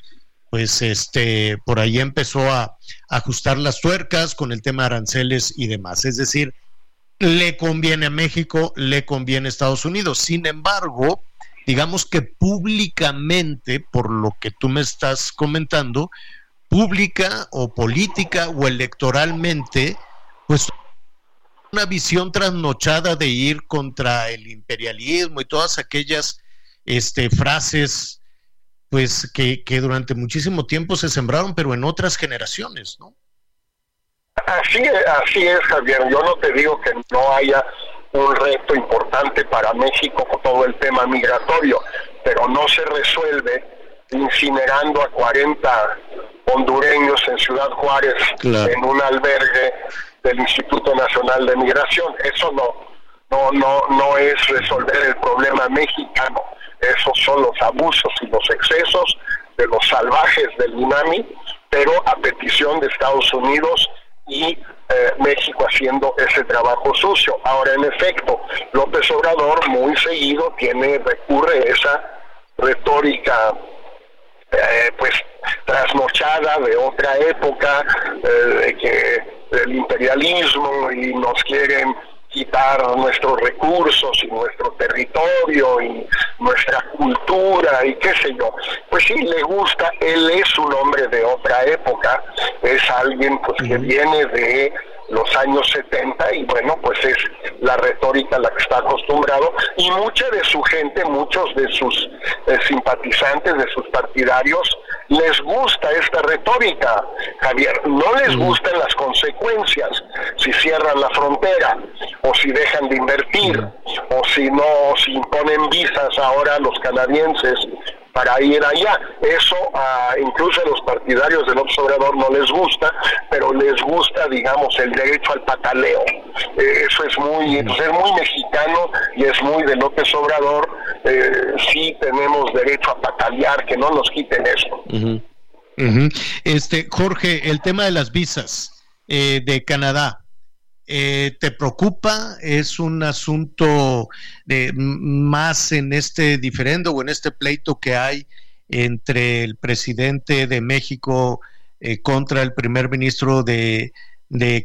pues este por ahí empezó a, ajustar las tuercas con el tema de aranceles y demás. Es decir, le conviene a México, le conviene a Estados Unidos. Sin embargo, digamos que públicamente, por lo que tú me estás comentando, pública o política o electoralmente, pues una visión trasnochada de ir contra el imperialismo y todas aquellas este, frases pues que, que durante muchísimo tiempo se sembraron, pero en otras generaciones, ¿no? Así, así es, Javier. Yo no te digo que no haya un reto importante para México con todo el tema migratorio, pero no se resuelve incinerando a 40 hondureños en Ciudad Juárez en un albergue del Instituto Nacional de Migración. Eso no, no, no, no es resolver el problema mexicano. Esos son los abusos y los excesos de los salvajes del UNAMI, pero a petición de Estados Unidos y eh, México haciendo ese trabajo sucio. Ahora, en efecto, López Obrador muy seguido tiene, recurre esa retórica eh, pues trasnochada de otra época, eh, de que el imperialismo y nos quieren quitar nuestros recursos y nuestro territorio y nuestra cultura y qué sé yo. Pues sí, le gusta, él es un hombre de otra época, es alguien pues que viene de los años 70 y bueno, pues es la retórica a la que está acostumbrado. Y mucha de su gente, muchos de sus eh, simpatizantes, de sus partidarios, les gusta esta retórica, Javier, no les gustan las consecuencias si cierran la frontera o si dejan de invertir o si no, si imponen visas ahora a los canadienses para ir allá. Eso incluso a los partidarios del observador no les gusta, pero les gusta, digamos, el derecho al pataleo. Eh, eso es muy, pues, es muy mexicano y es muy de López Obrador. Eh, sí tenemos derecho a patalear, que no nos quiten eso. Este, Jorge, el tema de las visas eh, de Canadá. Eh, ¿Te preocupa? ¿Es un asunto de, más en este diferendo o en este pleito que hay entre el presidente de México eh, contra el primer ministro de,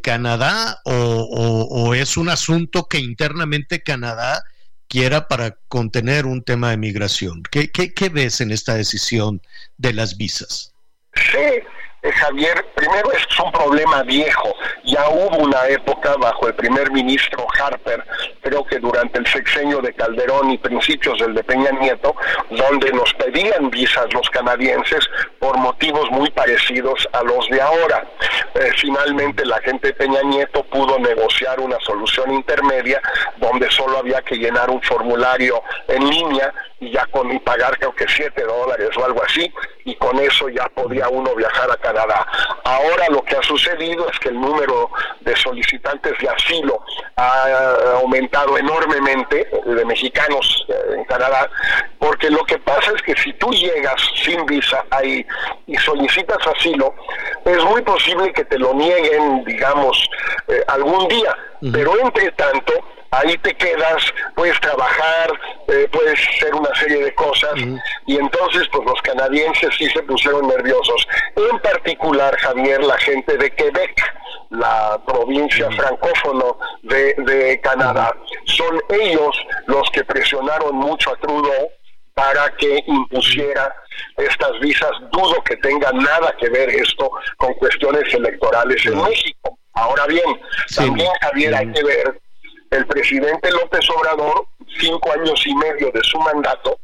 Canadá o, es un asunto que internamente Canadá quiera para contener un tema de migración? ¿Qué, qué, ves en esta decisión de las visas? Sí, eh, Javier, primero es un problema viejo. Ya hubo una época bajo el primer ministro Harper, creo que durante el sexenio de Calderón y principios del de Peña Nieto, donde nos pedían visas los canadienses por motivos muy parecidos a los de ahora. Eh, finalmente la gente de Peña Nieto pudo negociar una solución intermedia donde solo había que llenar un formulario en línea y ya con y pagar creo que 7 dólares o algo así, y con eso ya podía uno viajar a Canadá. Ahora lo que ha sucedido es que el número de solicitantes de asilo ha aumentado enormemente de mexicanos eh, en Canadá, porque lo que pasa es que si tú llegas sin visa ahí y solicitas asilo, es muy posible que te lo nieguen, digamos, eh, algún día, pero entre tanto, ahí te quedas, puedes trabajar, eh, puedes hacer una serie de cosas. Y entonces pues los canadienses sí se pusieron nerviosos. En particular, Javier, la gente de Quebec, la provincia francófono de, Canadá, son ellos los que presionaron mucho a Trudeau para que impusiera estas visas. Dudo que tenga nada que ver esto con cuestiones electorales en México. Ahora bien, también Javier hay que ver el presidente López Obrador, cinco años y medio de su mandato,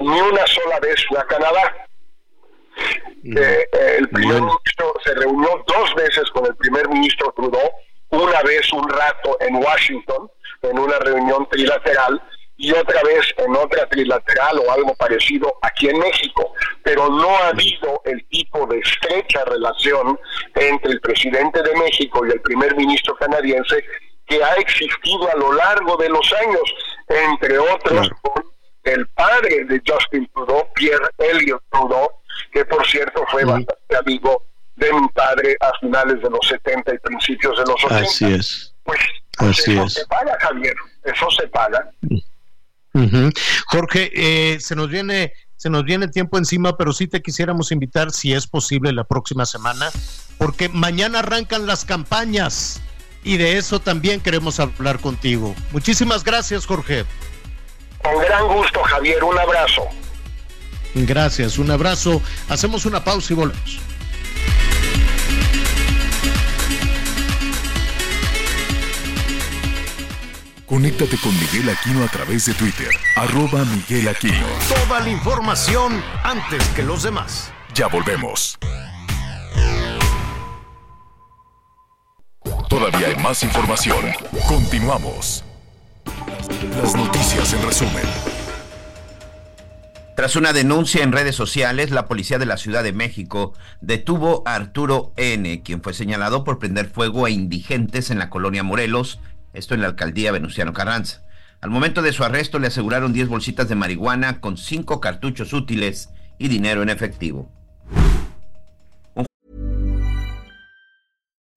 ni una sola vez fue a Canadá. Eh, el primer ministro se reunió dos veces con el primer ministro Trudeau, una vez un rato en Washington, en una reunión trilateral, y otra vez en otra trilateral o algo parecido aquí en México, pero no ha habido el tipo de estrecha relación entre el presidente de México y el primer ministro canadiense que ha existido a lo largo de los años, entre otros el padre de Justin Trudeau, Pierre Elliott Trudeau, que por cierto fue bastante amigo de mi padre a finales de los 70 y principios de los 80. Así es. Pues, eso se paga, Javier, eso se paga. Jorge, eh, se nos viene se nos viene tiempo encima, pero sí te quisiéramos invitar, si es posible, la próxima semana, porque mañana arrancan las campañas y de eso también queremos hablar contigo. Muchísimas gracias, Jorge. Con gran gusto, Javier. Un abrazo. Gracias, un abrazo. Hacemos una pausa y volvemos. Conéctate con Miguel Aquino a través de Twitter, arroba Miguel Aquino. Toda la información antes que los demás. Ya volvemos. Todavía hay más información. Continuamos. Las noticias en resumen. Tras una denuncia en redes sociales, la policía de la Ciudad de México detuvo a Arturo N., quien fue señalado por prender fuego a indigentes en la colonia Morelos, esto en la alcaldía Venustiano Carranza. Al momento de su arresto le aseguraron 10 bolsitas de marihuana con 5 cartuchos útiles y dinero en efectivo.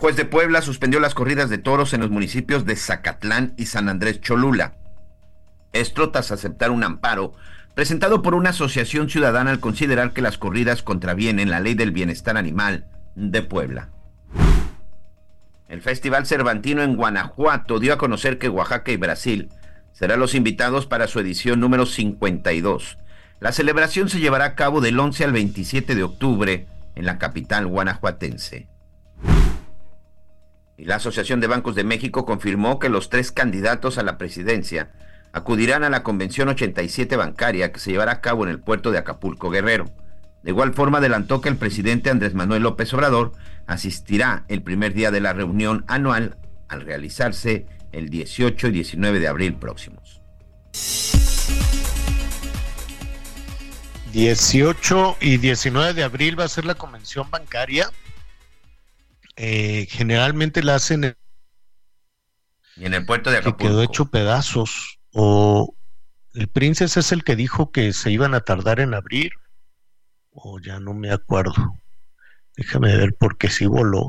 Juez de Puebla suspendió las corridas de toros en los municipios de Zacatlán y San Andrés Cholula. Esto tras aceptar un amparo presentado por una asociación ciudadana al considerar que las corridas contravienen la ley del bienestar animal de Puebla. El Festival Cervantino en Guanajuato dio a conocer que Oaxaca y Brasil serán los invitados para su edición número 52. La celebración se llevará a cabo del 11 al 27 de octubre en la capital guanajuatense. La Asociación de Bancos de México confirmó que los tres candidatos a la presidencia acudirán a la Convención 87 bancaria que se llevará a cabo en el puerto de Acapulco Guerrero. De igual forma adelantó que el presidente Andrés Manuel López Obrador asistirá el primer día de la reunión anual al realizarse el 18 y 19 de abril próximos. 18 y 19 de abril va a ser la convención bancaria. Eh, generalmente la hacen en, y en el puerto de que quedó hecho pedazos. O el Princess es el que dijo que se iban a tardar en abrir. O ya no me acuerdo. Déjame ver porque sí voló.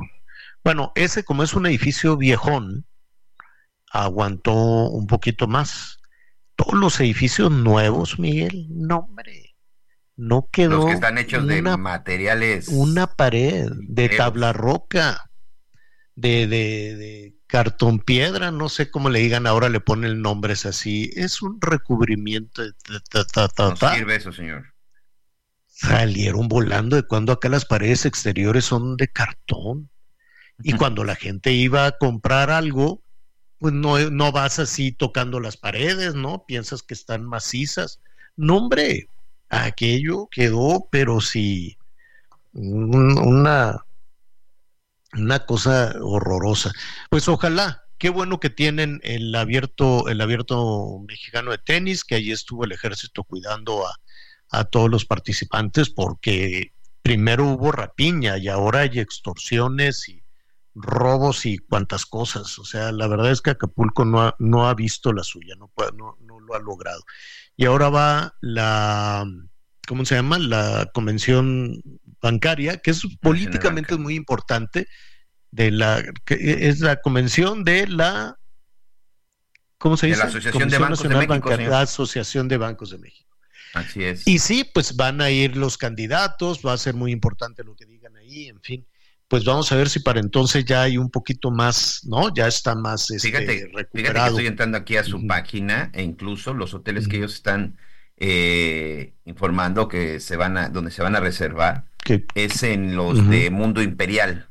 Bueno, ese como es un edificio viejón, aguantó un poquito más. Todos los edificios nuevos, Miguel, no hombre, no quedó Los que están hechos de materiales. una pared de tabla roca, de, de, de cartón piedra, no sé cómo le digan ahora, le ponen el nombre es así. Es un recubrimiento de ta, ta, ta, ta, No ta. sirve eso, señor. salieron volando de cuando acá las paredes exteriores son de cartón. Y cuando la gente iba a comprar algo, pues no, no vas así tocando las paredes, ¿no? Piensas que están macizas. No, hombre, aquello quedó, pero sí, un- una, una cosa horrorosa. Pues ojalá, qué bueno que tienen el abierto, el abierto mexicano de tenis, que allí estuvo el ejército cuidando a, a todos los participantes, porque primero hubo rapiña y ahora hay extorsiones y robos y cuantas cosas. O sea, la verdad es que Acapulco no ha, no ha visto la suya, no, no, no lo ha logrado. Y ahora va la, ¿cómo se llama? La convención bancaria, que es políticamente muy importante, de la, que es la convención de la, ¿cómo se De dice? la Asociación de Bancos de México, Bancaria, la Asociación de Bancos de México. Así es. Y sí, pues van a ir los candidatos, va a ser muy importante lo que digan ahí, en fin. Pues vamos a ver si para entonces ya hay un poquito más, ¿no? Ya está más este, Fíjate, fíjate que recuperado. estoy entrando aquí a su página e incluso los hoteles que ellos están eh, informando que se van a, donde se van a reservar es en los de Mundo Imperial,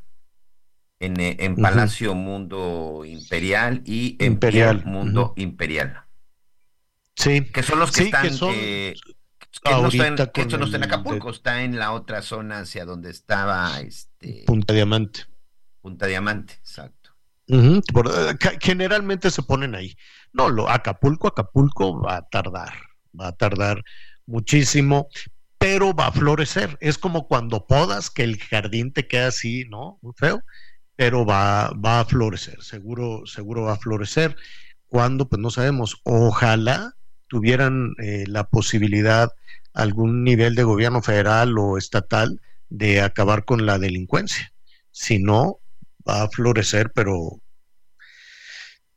en, eh, en. Palacio Mundo Imperial y en Imperial, Mundo Imperial, Sí, que son los que Sí, que están, son eh, que no está en, esto no está en Acapulco, está en la otra zona hacia donde estaba este Punta Diamante. Punta Diamante, exacto. Por- eh, generalmente se ponen ahí. No, lo, Acapulco, Acapulco va a tardar, va a tardar muchísimo, pero va a florecer. Es como cuando podas, que el jardín te queda así, ¿no? Muy feo, pero va, va a florecer, seguro, seguro va a florecer. Cuando, pues no sabemos. Ojalá tuvieran eh, la posibilidad algún nivel de gobierno federal o estatal de acabar con la delincuencia. Si no, va a florecer, pero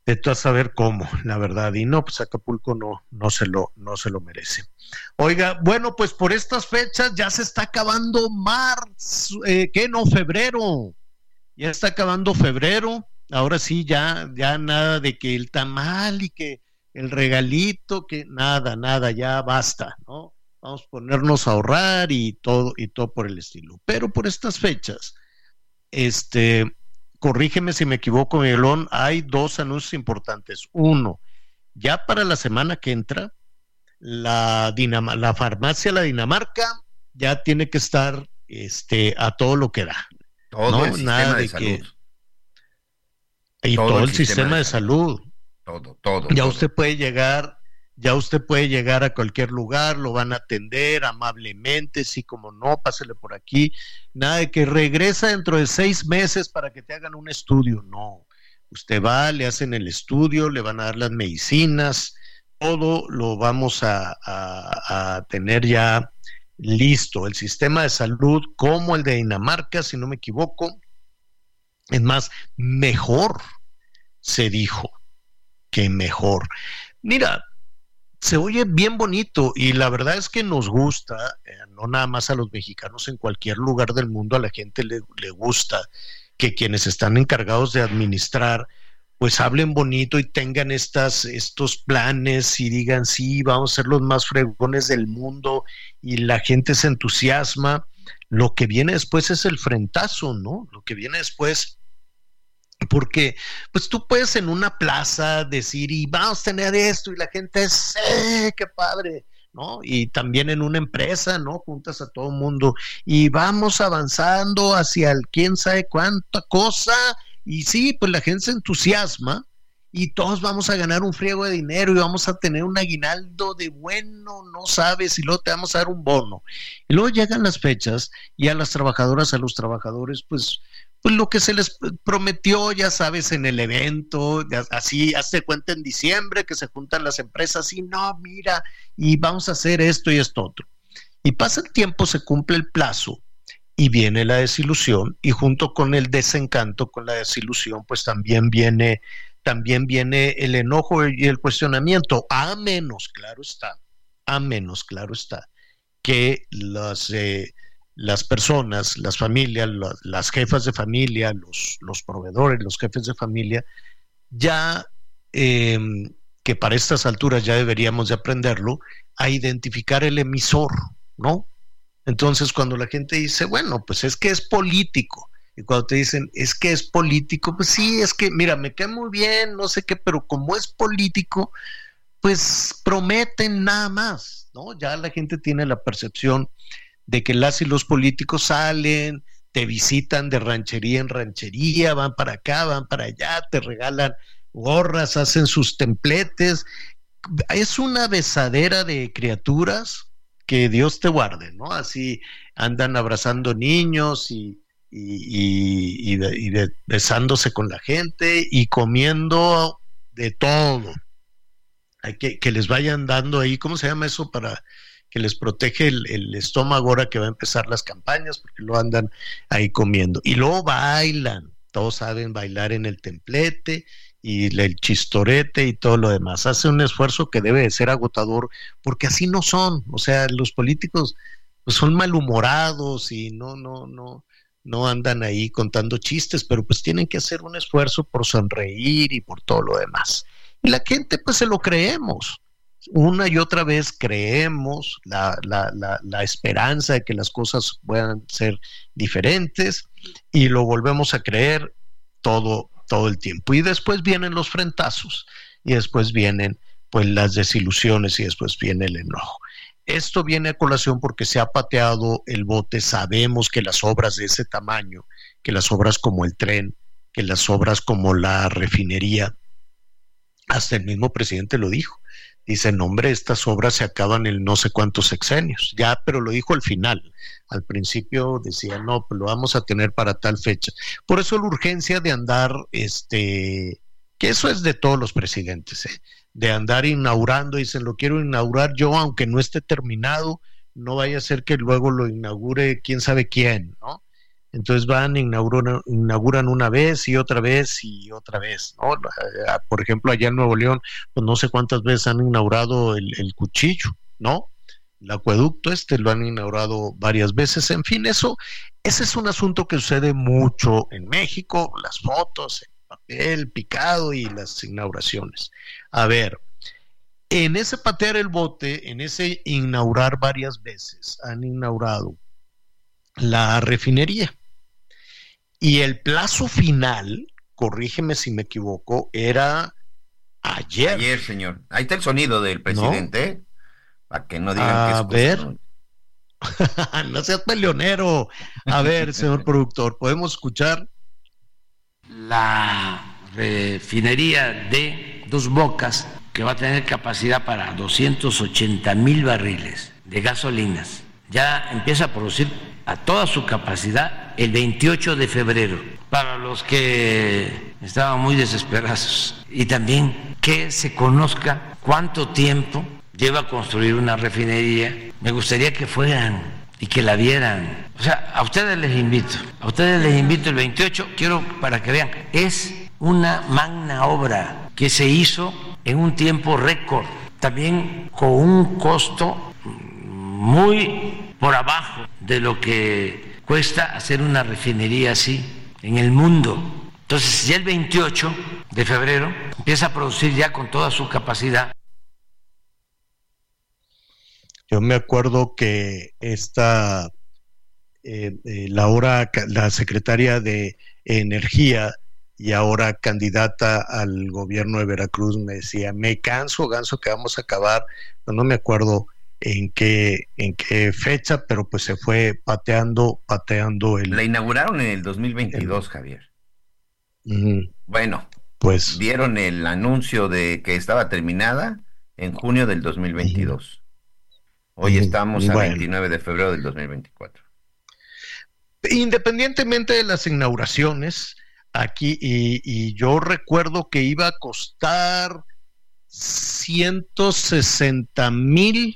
de todo a saber cómo, la verdad. Y no, pues Acapulco no, no se lo, no se lo merece. Oiga, bueno, pues por estas fechas ya se está acabando marzo, eh, ¿qué no? Febrero. Ya está acabando febrero. Ahora sí, ya, ya nada de que el tamal y que el regalito, que nada, nada, ya basta, ¿no? Vamos a ponernos a ahorrar y todo, y todo por el estilo. Pero por estas fechas, este, corrígeme si me equivoco, Miguelón, hay dos anuncios importantes. Uno, ya para la semana que entra, la, la farmacia La Dinamarca ya tiene que estar este, a todo lo que da. Todo el sistema de, salud. Y todo, el, sistema, de, salud. Todo, todo. Ya usted puede llegar, ya usted puede llegar a cualquier lugar, lo van a atender amablemente, sí como no, pásele por aquí. Nada de que regresa dentro de seis meses para que te hagan un estudio. No. Usted va, le hacen el estudio, le van a dar las medicinas, todo lo vamos a tener ya listo. El sistema de salud como el de Dinamarca, si no me equivoco, es más, mejor, se dijo, que mejor. Mira, se oye bien bonito y la verdad es que nos gusta, eh, no nada más a los mexicanos, en cualquier lugar del mundo a la gente le, le gusta que quienes están encargados de administrar pues hablen bonito y tengan estas, estos planes y digan, sí, vamos a ser los más fregones del mundo y la gente se entusiasma. Lo que viene después es el frentazo, ¿no? Lo que viene después porque pues tú puedes en una plaza decir y vamos a tener esto y la gente es ¡eh, qué padre ¿no? Y también en una empresa, ¿no? Juntas a todo el mundo y vamos avanzando hacia el quién sabe cuánta cosa y sí, pues la gente se entusiasma y todos vamos a ganar un friego de dinero y vamos a tener un aguinaldo de bueno, no sabes, y luego te vamos a dar un bono. Y luego llegan las fechas y a las trabajadoras, a los trabajadores, pues, pues lo que se les prometió, ya sabes, en el evento, así, hazte cuenta en diciembre que se juntan las empresas y no, mira, y vamos a hacer esto y esto otro. Y pasa el tiempo, se cumple el plazo y viene la desilusión y junto con el desencanto, con la desilusión, pues también viene también viene el enojo y el cuestionamiento, a menos, claro está, a menos, claro está, que las, eh, las personas, las familias, las, jefas de familia, los, los, proveedores, los jefes de familia, ya em, que para estas alturas ya deberíamos de aprenderlo, a identificar el emisor, ¿no? Entonces, cuando la gente dice, bueno, pues es que es político, y cuando te dicen, es que es político, pues sí, es que, mira, me queda muy bien, no sé qué, pero como es político, pues prometen nada más, ¿no? Ya la gente tiene la percepción de que las y los políticos salen, te visitan de ranchería en ranchería, van para acá, van para allá, te regalan gorras, hacen sus templetes. Es una besadera de criaturas que Dios te guarde, ¿no? Así andan abrazando niños y, y, besándose con la gente y comiendo de todo. Hay que, que les vayan dando ahí, ¿cómo se llama eso? Para que les protege el, estómago ahora que va a empezar las campañas, porque lo andan ahí comiendo. Y luego bailan, todos saben bailar en el templete y el chistorete y todo lo demás. Hace un esfuerzo que debe de ser agotador, porque así no son. O sea, los políticos pues, son malhumorados y no, no, no, no andan ahí contando chistes, pero pues tienen que hacer un esfuerzo por sonreír y por todo lo demás. Y la gente pues se lo creemos. Una y otra vez creemos la, la, esperanza de que las cosas puedan ser diferentes y lo volvemos a creer todo todo el tiempo. Y después vienen los frentazos y después vienen pues las desilusiones y después viene el enojo. Esto viene a colación porque se ha pateado el bote, sabemos que las obras de ese tamaño, que las obras como el tren, que las obras como la refinería, hasta el mismo presidente lo dijo. Dice, no hombre, estas obras se acaban en no sé cuántos sexenios. Ya, pero lo dijo al final. Al principio decía, no, pues lo vamos a tener para tal fecha. Por eso la urgencia de andar, este, que eso es de todos los presidentes, ¿eh? de andar inaugurando, dicen, lo quiero inaugurar yo, aunque no esté terminado, no vaya a ser que luego lo inaugure quién sabe quién, ¿no? Entonces van, inauguran, una vez y otra vez y otra vez, ¿no? Eh, por ejemplo, allá en Nuevo León, pues no sé cuántas veces han inaugurado el, el cuchillo, ¿no? El acueducto este lo han inaugurado varias veces. En fin, eso, ese es un asunto que sucede mucho en México, las fotos, el papel picado y las inauguraciones. A ver, en ese patear el bote, en ese inaugurar varias veces, han inaugurado la refinería Y el plazo final, corrígeme si me equivoco, era ayer. Ayer, señor. Ahí está el sonido del presidente, ¿eh? para que no digan A que es ver. no seas peleonero. A ver, señor productor, ¿podemos escuchar? La refinería de Dos Bocas, que va a tener capacidad para 280 mil barriles de gasolinas, ya empieza a producir a toda su capacidad el 28 de febrero. Para los que estaban muy desesperados y también que se conozca cuánto tiempo lleva construir una refinería. Me gustaría que fueran y que la vieran. O sea, a ustedes les invito, a ustedes les invito el 28, quiero para que vean, es una magna obra que se hizo en un tiempo récord, también con un costo muy por abajo de lo que cuesta hacer una refinería así en el mundo. Entonces, ya el 28 de febrero empieza a producir ya con toda su capacidad. Yo me acuerdo que esta, eh, eh, la hora, la secretaria de Energía y ahora candidata al gobierno de Veracruz me decía, me canso, ganso que vamos a acabar, no, no me acuerdo en qué, en qué fecha, pero pues se fue pateando, pateando el... La inauguraron en el 2022, Javier. Ujú, Bueno, Pues vieron el anuncio de que estaba terminada en junio del 2022. Hoy Ujú, estamos a bueno. 29 de febrero del 2024. independientemente de las inauguraciones, aquí, y, y yo recuerdo que iba a costar 160 mil,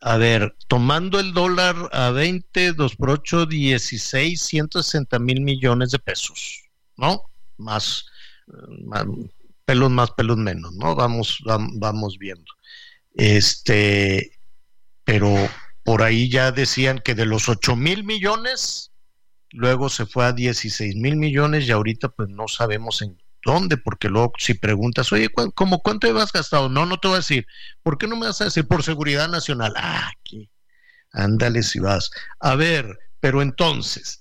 a ver, tomando el dólar a 20, 2 por 8, 16, 160 mil millones de pesos, ¿no? Más, más- pelos más, pelos menos, ¿no? Vamos, vam- vamos viendo. Este, pero por ahí ya decían que de los 8 mil millones, luego se fue a 16 mil millones y ahorita pues no sabemos en dónde, porque luego si preguntas, oye, ¿cu- ¿cómo cuánto has gastado? No, no te voy a decir. ¿Por qué no me vas a decir por seguridad nacional? Ah, aquí. Ándale si vas. A ver, pero entonces,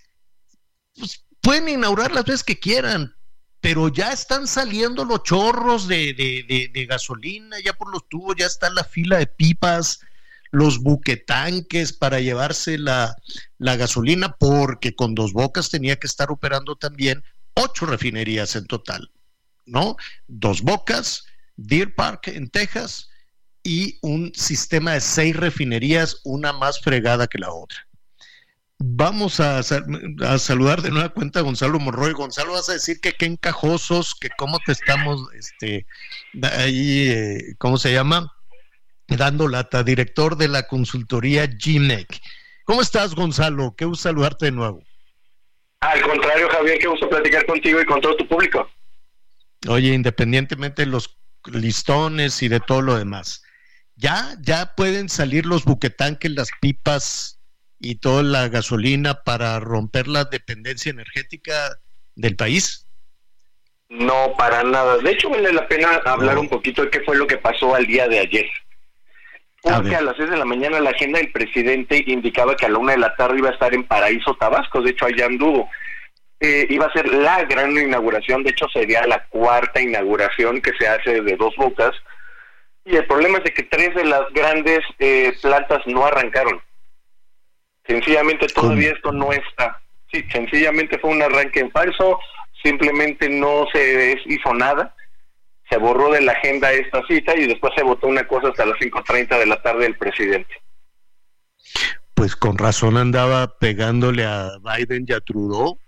pues, pueden inaugurar las veces que quieran, pero ya están saliendo los chorros de, gasolina, ya por los tubos, ya está la fila de pipas, los buquetanques para llevarse la gasolina, porque con dos bocas tenía que estar operando también ocho refinerías en total, ¿no? Dos bocas, Deer Park en Texas y un sistema de seis refinerías, una más fregada que la otra. Vamos a, sal- a saludar de nueva cuenta a Gonzalo Monroy. Gonzalo, vas a decir que qué encajosos, que cómo te estamos, este, ahí, eh, ¿cómo se llama? Dando lata, director de la consultoría GMEC. ¿Cómo estás, Gonzalo? Qué gusto saludarte de nuevo. Al contrario, Javier, qué gusto platicar contigo y con todo tu público. Oye, independientemente de los listones y de todo lo demás, ya, ya pueden salir los buquetanques, las pipas y toda la gasolina para romper la dependencia energética del país. No, para nada. De hecho, vale la pena hablar un poquito de qué fue lo que pasó al día de ayer. Porque a, las 6 de la mañana la agenda del presidente indicaba que a la una de la tarde iba a estar en Paraíso, Tabasco. De hecho, allá anduvo. Eh, iba a ser la gran inauguración. De hecho, sería la cuarta inauguración que se hace de dos bocas. Y el problema es de que tres de las grandes eh, plantas no arrancaron. Sencillamente todavía esto no está. Sí, sencillamente fue un arranque en falso, simplemente no se hizo nada, se borró de la agenda esta cita y después se votó una cosa hasta las 5.30 de la tarde del presidente. Pues con razón andaba pegándole a Biden y a Trudeau,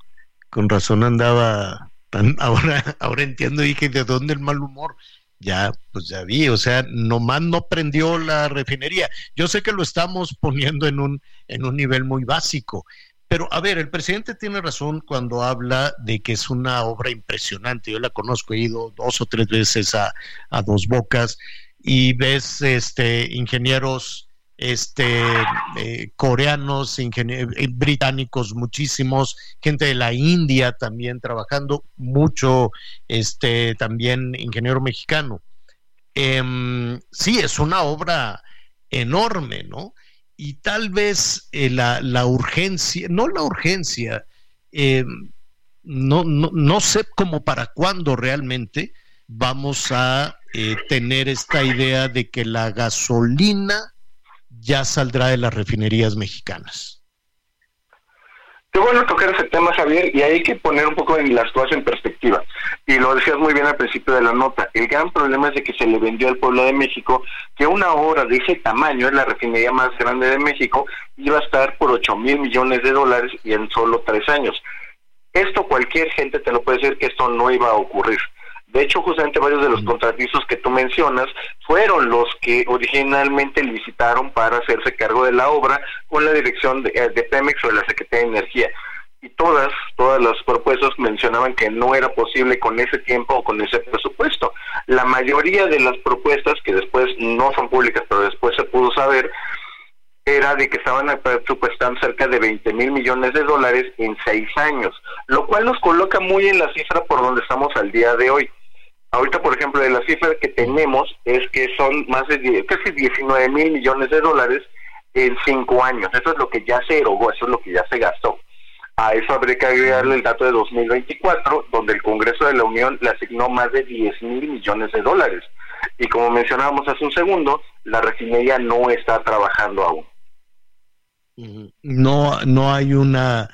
con razón andaba ahora, ahora entiendo, dije, ¿de dónde el mal humor? Ya, pues ya vi, o sea, nomás no prendió la refinería. Yo sé que lo estamos poniendo en un, en un nivel muy básico, pero a ver, el presidente tiene razón cuando habla de que es una obra impresionante. Yo la conozco, he ido dos o tres veces a, a Dos Bocas y ves este ingenieros este eh, coreanos, ingenie- eh, británicos, muchísimos, gente de la India también trabajando, mucho este también ingeniero mexicano. Em, sí, es una obra enorme, ¿no? Y tal vez eh, la, urgencia, no la urgencia, eh, no, no, no, sé cómo para cuándo realmente vamos a eh, tener esta idea de que la gasolina ya saldrá de las refinerías mexicanas. Qué bueno tocar ese tema, Javier, y hay que poner un poco en las cosas en perspectiva. Y lo decías muy bien al principio de la nota. El gran problema es de que se le vendió al pueblo de México que una obra de ese tamaño, es la refinería más grande de México, iba a estar por 8 mil millones de dólares y en solo tres años. Esto cualquier gente te lo puede decir que esto no iba a ocurrir. De hecho, justamente varios de los contratistas que tú mencionas fueron los que originalmente licitaron para hacerse cargo de la obra con la dirección de, eh, de Pemex o de la Secretaría de Energía. Y todas, todas las propuestas mencionaban que no era posible con ese tiempo o con ese presupuesto. La mayoría de las propuestas, que después no son públicas, pero después se pudo saber, era de que estaban presupuestando cerca de 20 mil millones de dólares en seis años, lo cual nos coloca muy en la cifra por donde estamos al día de hoy. Ahorita, por ejemplo, de la cifra que tenemos es que son más de casi 19 mil millones de dólares en cinco años. Eso es lo que ya se erogó, eso es lo que ya se gastó. A eso habría que agregarle el dato de 2024, donde el Congreso de la Unión le asignó más de 10 mil millones de dólares. Y como mencionábamos hace un segundo, la refinería no está trabajando aún. No, no hay una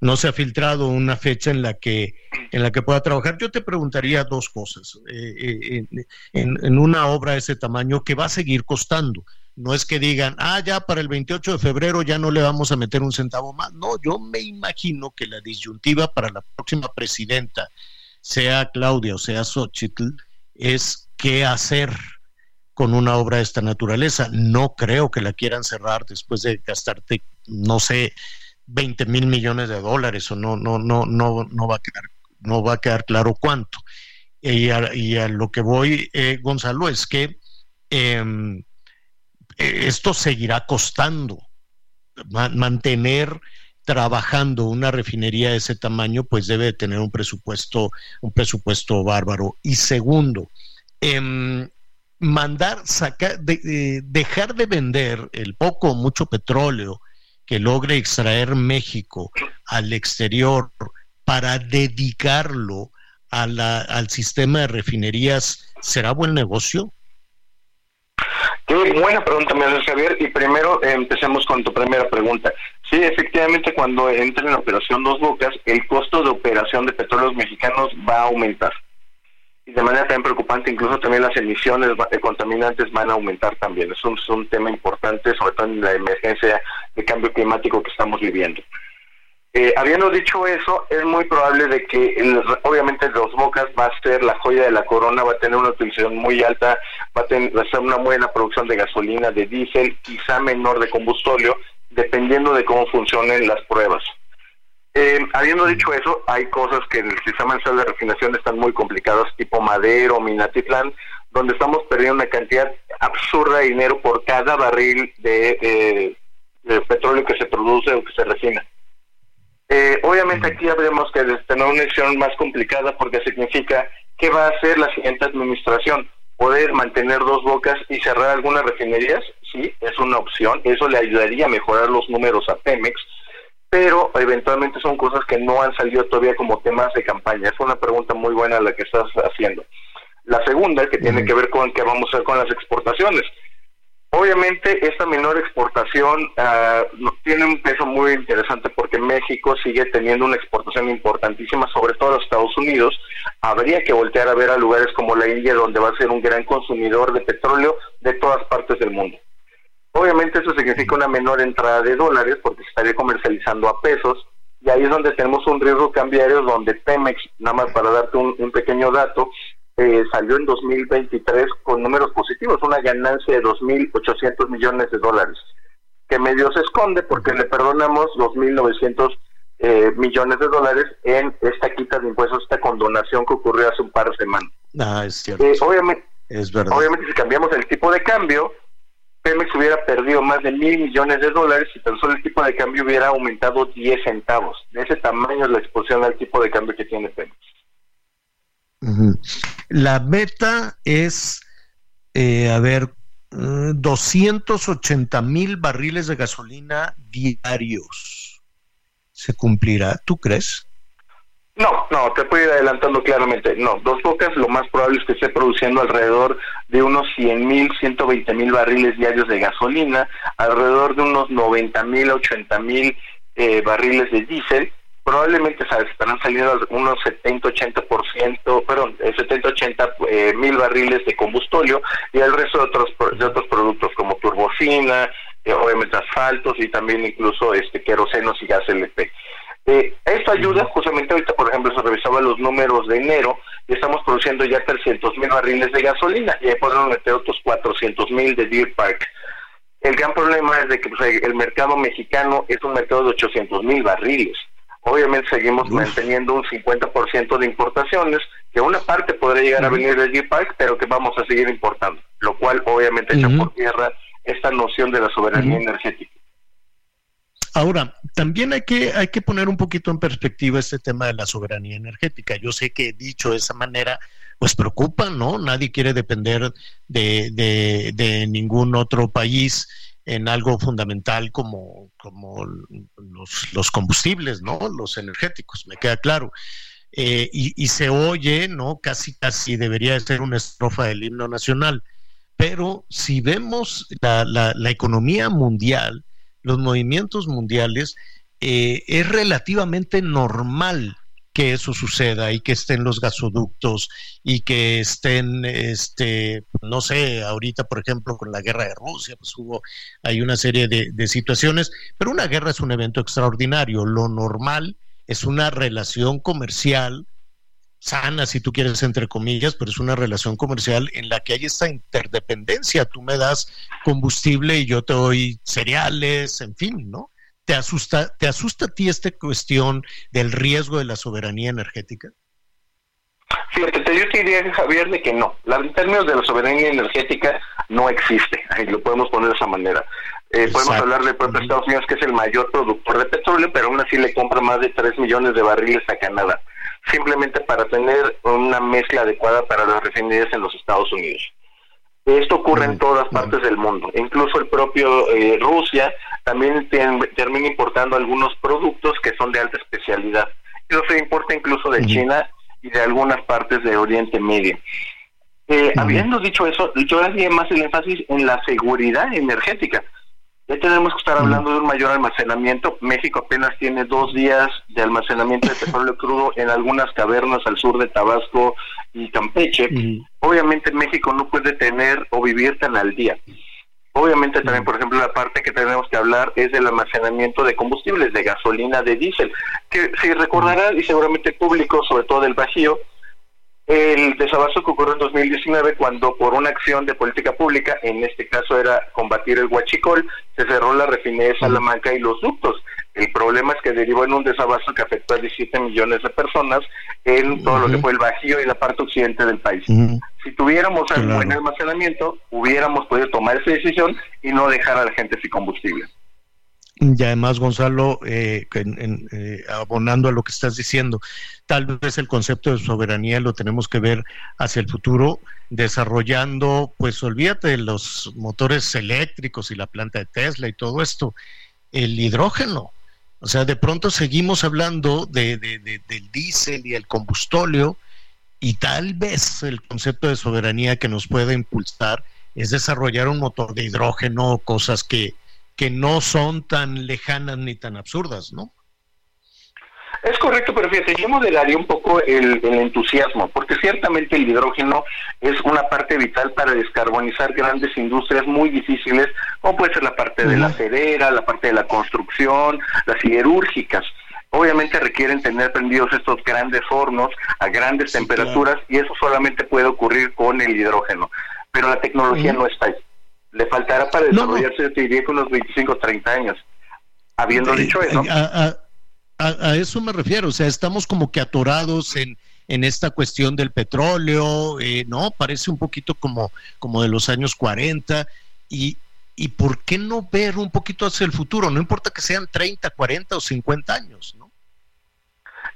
no se ha filtrado una fecha en la que en la que pueda trabajar. Yo te preguntaría dos cosas. Eh, eh, en, una obra de ese tamaño que va a seguir costando. No es que digan, ah, ya para el 28 de febrero ya no le vamos a meter un centavo más. No, yo me imagino que la disyuntiva para la próxima presidenta, sea Claudia o sea Xochitl, es qué hacer con una obra de esta naturaleza. No creo que la quieran cerrar después de gastarte, no sé, 20 mil millones de dólares o no, no, no, no, no va a quedar, no va a quedar claro cuánto. Y a, lo que voy, eh, Gonzalo, es que em, e, esto seguirá costando. mantener trabajando una refinería de ese tamaño, pues debe tener un presupuesto, un presupuesto bárbaro. Y segundo, em, mandar, sacar, dejar de vender el poco o mucho petróleo que logre extraer México al exterior para dedicarlo al sistema de refinerías, ¿será buen negocio? Qué buena pregunta me haces, Javier. Y primero empecemos con tu primera pregunta. Sí, efectivamente, cuando entre en operación Dos Bocas, el costo de operación de petróleos mexicanos va a aumentar de manera también preocupante, incluso también las emisiones de contaminantes van a aumentar también. Es un, un tema importante, sobre todo en la emergencia de cambio climático que estamos viviendo. Eh, habiendo dicho eso, es muy probable de que obviamente Dos Bocas va a ser la joya de la corona, va a tener una utilización muy alta, va a tener va a ser una buena producción de gasolina, de diésel, quizá menor de combustóleo, dependiendo de cómo funcionen las pruebas. Eh, habiendo dicho eso, hay cosas que en el sistema nacional de refinación están muy complicadas, tipo Madero, Minatitlán, donde estamos perdiendo una cantidad absurda de dinero por cada barril de, petróleo que se produce o que se refina. Eh, obviamente aquí habríamos que tener una decisión más complicada porque significa qué va a hacer la siguiente administración. Poder mantener dos bocas y cerrar algunas refinerías, sí, es una opción. Eso le ayudaría a mejorar los números a Pemex pero eventualmente son cosas que no han salido todavía como temas de campaña. Es una pregunta muy buena la que estás haciendo. La segunda, que tiene que ver con qué vamos a hacer con las exportaciones. Obviamente esta menor exportación uh, tiene un peso muy interesante porque México sigue teniendo una exportación importantísima, sobre todo a los Estados Unidos. Habría que voltear a ver a lugares como la India, donde va a ser un gran consumidor de petróleo de todas partes del mundo. Obviamente eso significa una menor entrada de dólares porque se estaría comercializando a pesos y ahí es donde tenemos un riesgo cambiario donde Pemex, nada más para darte un, pequeño dato, eh, salió en 2023 con números positivos, una ganancia de 2.800 millones de dólares, que medio se esconde porque le perdonamos 2.900 eh, millones de dólares en esta quita de impuestos, esta condonación que ocurrió hace un par de semanas. Ah, es cierto. Eh, obviamente, es verdad. obviamente si cambiamos el tipo de cambio, Pemex hubiera perdido más de mil millones de dólares si tan solo el tipo de cambio hubiera aumentado 10 centavos. De ese tamaño es la exposición al tipo de cambio que tiene Pemex. La meta es, eh, a ver, 280 mil barriles de gasolina diarios. ¿Se cumplirá? ¿Tú crees? No, no, te puedo ir adelantando claramente. No, Dos Bocas lo más probable es que esté produciendo alrededor de unos 100 mil, 120 mil barriles diarios de gasolina, alrededor de unos 90 mil, 80 mil eh, barriles de diésel. Probablemente estarán saliendo unos 70-80%, perdón, 70-80 eh, mil barriles de combustóleo y el resto de otros, de otros productos como turbocina, eh, obviamente asfaltos y también incluso este querosenos y gas LP. Eh, esto ayuda, justamente ahorita, por ejemplo, se revisaba los números de enero y estamos produciendo ya 300 mil barriles de gasolina y ahí podemos meter otros 400 mil de Deer Park. El gran problema es de que pues, el mercado mexicano es un mercado de 800 mil barriles. Obviamente seguimos manteniendo un 50% de importaciones, que una parte podría llegar a venir de Deer Park, pero que vamos a seguir importando, lo cual obviamente echa por tierra esta noción de la soberanía energética. Ahora, también hay que, hay que poner un poquito en perspectiva este tema de la soberanía energética. Yo sé que dicho de esa manera, pues preocupa, ¿no? Nadie quiere depender de, de, de ningún otro país en algo fundamental como, como los, los, combustibles, ¿no? Los energéticos, me queda claro. Eh, y, y, se oye, ¿no? Casi, casi debería ser una estrofa del himno nacional. Pero si vemos la, la, la economía mundial, los movimientos mundiales, eh, es relativamente normal que eso suceda y que estén los gasoductos y que estén, este, no sé, ahorita por ejemplo con la guerra de Rusia, pues hubo, hay una serie de, de situaciones, pero una guerra es un evento extraordinario. Lo normal es una relación comercial sana, si tú quieres, entre comillas, pero es una relación comercial en la que hay esta interdependencia. Tú me das combustible y yo te doy cereales, en fin, ¿no? ¿Te asusta, ¿Te asusta a ti esta cuestión del riesgo de la soberanía energética? Fíjate, yo te diría, Javier, de que no. La, en términos de la soberanía energética no existe. Ahí lo podemos poner de esa manera. Eh, podemos hablar de propio Estados Unidos, que es el mayor productor de petróleo, pero aún así le compra más de 3 millones de barriles a Canadá simplemente para tener una mezcla adecuada para las refinerías en los Estados Unidos. Esto ocurre en todas partes del mundo, incluso el propio eh, Rusia también termina importando algunos productos que son de alta especialidad. Eso se importa incluso de China y de algunas partes de Oriente Medio. Eh, habiendo dicho eso, yo haría más el énfasis en la seguridad energética. Ya tenemos que estar hablando de un mayor almacenamiento. México apenas tiene dos días de almacenamiento de petróleo crudo en algunas cavernas al sur de Tabasco y Campeche. Obviamente México no puede tener o vivir tan al día. Obviamente también, por ejemplo, la parte que tenemos que hablar es del almacenamiento de combustibles, de gasolina, de diésel, que si recordará, y seguramente el público, sobre todo del Bajío, el desabasto que ocurrió en 2019 cuando por una acción de política pública, en este caso era combatir el huachicol, se cerró la refinería de Salamanca y los ductos. El problema es que derivó en un desabasto que afectó a 17 millones de personas en todo lo que fue el Bajío y la parte occidente del país. Si tuviéramos un buen almacenamiento, hubiéramos podido tomar esa decisión y no dejar a la gente sin combustible. Y además, Gonzalo, eh, eh, abonando a lo que estás diciendo, tal vez el concepto de soberanía lo tenemos que ver hacia el futuro, desarrollando, pues olvídate de los motores eléctricos y la planta de Tesla y todo esto, el hidrógeno. O sea, de pronto seguimos hablando de, del diésel y el combustóleo, y tal vez el concepto de soberanía que nos puede impulsar es desarrollar un motor de hidrógeno, cosas que que no son tan lejanas ni tan absurdas, ¿no? Es correcto, pero fíjate, yo moderaría un poco el, entusiasmo, porque ciertamente el hidrógeno es una parte vital para descarbonizar grandes industrias muy difíciles, como puede ser la parte de la acera, la parte de la construcción, las siderúrgicas. Obviamente requieren tener prendidos estos grandes hornos a grandes temperaturas y eso solamente puede ocurrir con el hidrógeno, pero la tecnología no está ahí. Le faltará para desarrollarse, yo te diría, con unos 25 o 30 años. Habiendo dicho eso. A, a, eso me refiero, o sea, estamos como que atorados en, en esta cuestión del petróleo, eh, ¿no? Parece un poquito como, como de los años 40 y, y ¿por qué no ver un poquito hacia el futuro? No importa que sean 30, 40 o 50 años, ¿no?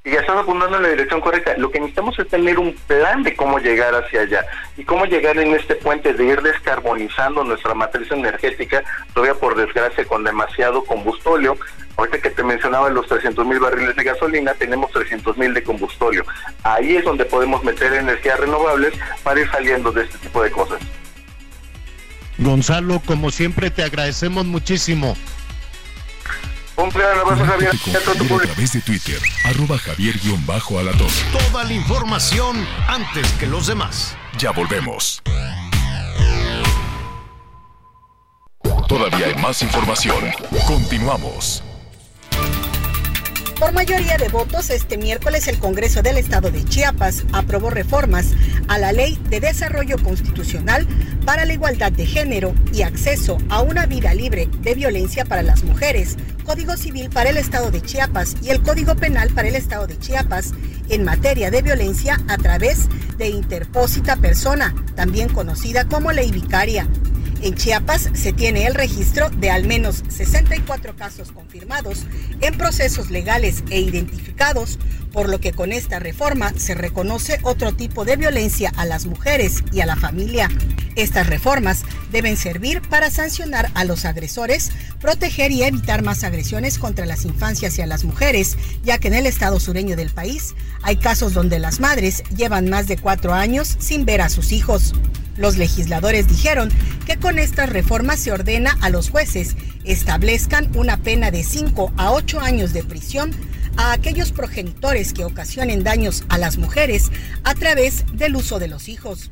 Y ya estás apuntando en la dirección correcta. Lo que necesitamos es tener un plan de cómo llegar hacia allá y cómo llegar en este puente de ir descarbonizando nuestra matriz energética, todavía por desgracia con demasiado combustóleo. Ahorita que te mencionaba los 300 mil barriles de gasolina, tenemos 300 mil de combustóleo. Ahí es donde podemos meter energías renovables para ir saliendo de este tipo de cosas. Gonzalo, como siempre, te agradecemos muchísimo. Abrazo, Javier. A través de Twitter, arroba javier-alatón. Toda la información antes que los demás. Ya volvemos. Todavía hay más información. Continuamos. Por mayoría de votos, este miércoles el Congreso del Estado de Chiapas aprobó reformas a la Ley de Desarrollo Constitucional para la Igualdad de Género y Acceso a una vida libre de violencia para las mujeres, Código Civil para el Estado de Chiapas y el Código Penal para el Estado de Chiapas en materia de violencia a través de interpósita persona, también conocida como ley vicaria. En Chiapas se tiene el registro de al menos 64 casos confirmados en procesos legales e identificados, por lo que con esta reforma se reconoce otro tipo de violencia a las mujeres y a la familia. Estas reformas deben servir para sancionar a los agresores, proteger y evitar más agresiones contra las infancias y a las mujeres, ya que en el estado sureño del país hay casos donde las madres llevan más de cuatro años sin ver a sus hijos. Los legisladores dijeron que con estas reformas se ordena a los jueces establezcan una pena de 5 a 8 años de prisión a aquellos progenitores que ocasionen daños a las mujeres a través del uso de los hijos.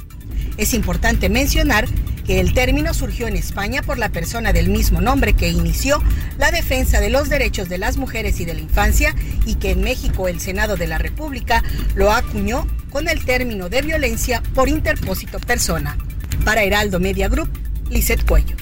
Es importante mencionar que el término surgió en España por la persona del mismo nombre que inició la defensa de los derechos de las mujeres y de la infancia y que en México el Senado de la República lo acuñó con el término de violencia por interpósito persona. Para Heraldo Media Group, Lizeth Cuello.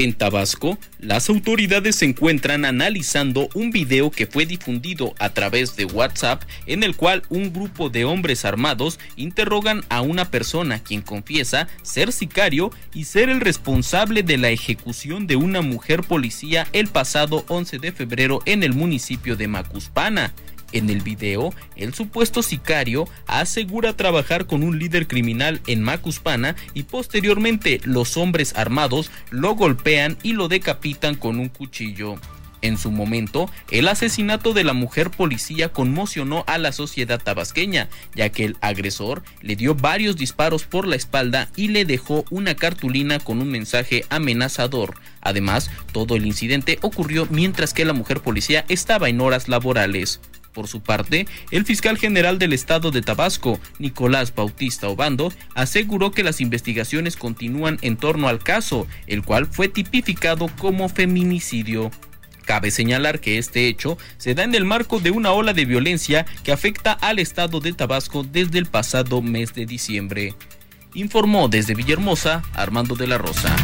En Tabasco, las autoridades se encuentran analizando un video que fue difundido a través de WhatsApp en el cual un grupo de hombres armados interrogan a una persona quien confiesa ser sicario y ser el responsable de la ejecución de una mujer policía el pasado 11 de febrero en el municipio de Macuspana. En el video, el supuesto sicario asegura trabajar con un líder criminal en Macuspana y posteriormente los hombres armados lo golpean y lo decapitan con un cuchillo. En su momento, el asesinato de la mujer policía conmocionó a la sociedad tabasqueña, ya que el agresor le dio varios disparos por la espalda y le dejó una cartulina con un mensaje amenazador. Además, todo el incidente ocurrió mientras que la mujer policía estaba en horas laborales. Por su parte, el fiscal general del estado de Tabasco, Nicolás Bautista Obando, aseguró que las investigaciones continúan en torno al caso, el cual fue tipificado como feminicidio. Cabe señalar que este hecho se da en el marco de una ola de violencia que afecta al estado de Tabasco desde el pasado mes de diciembre. Informó desde Villahermosa Armando de la Rosa.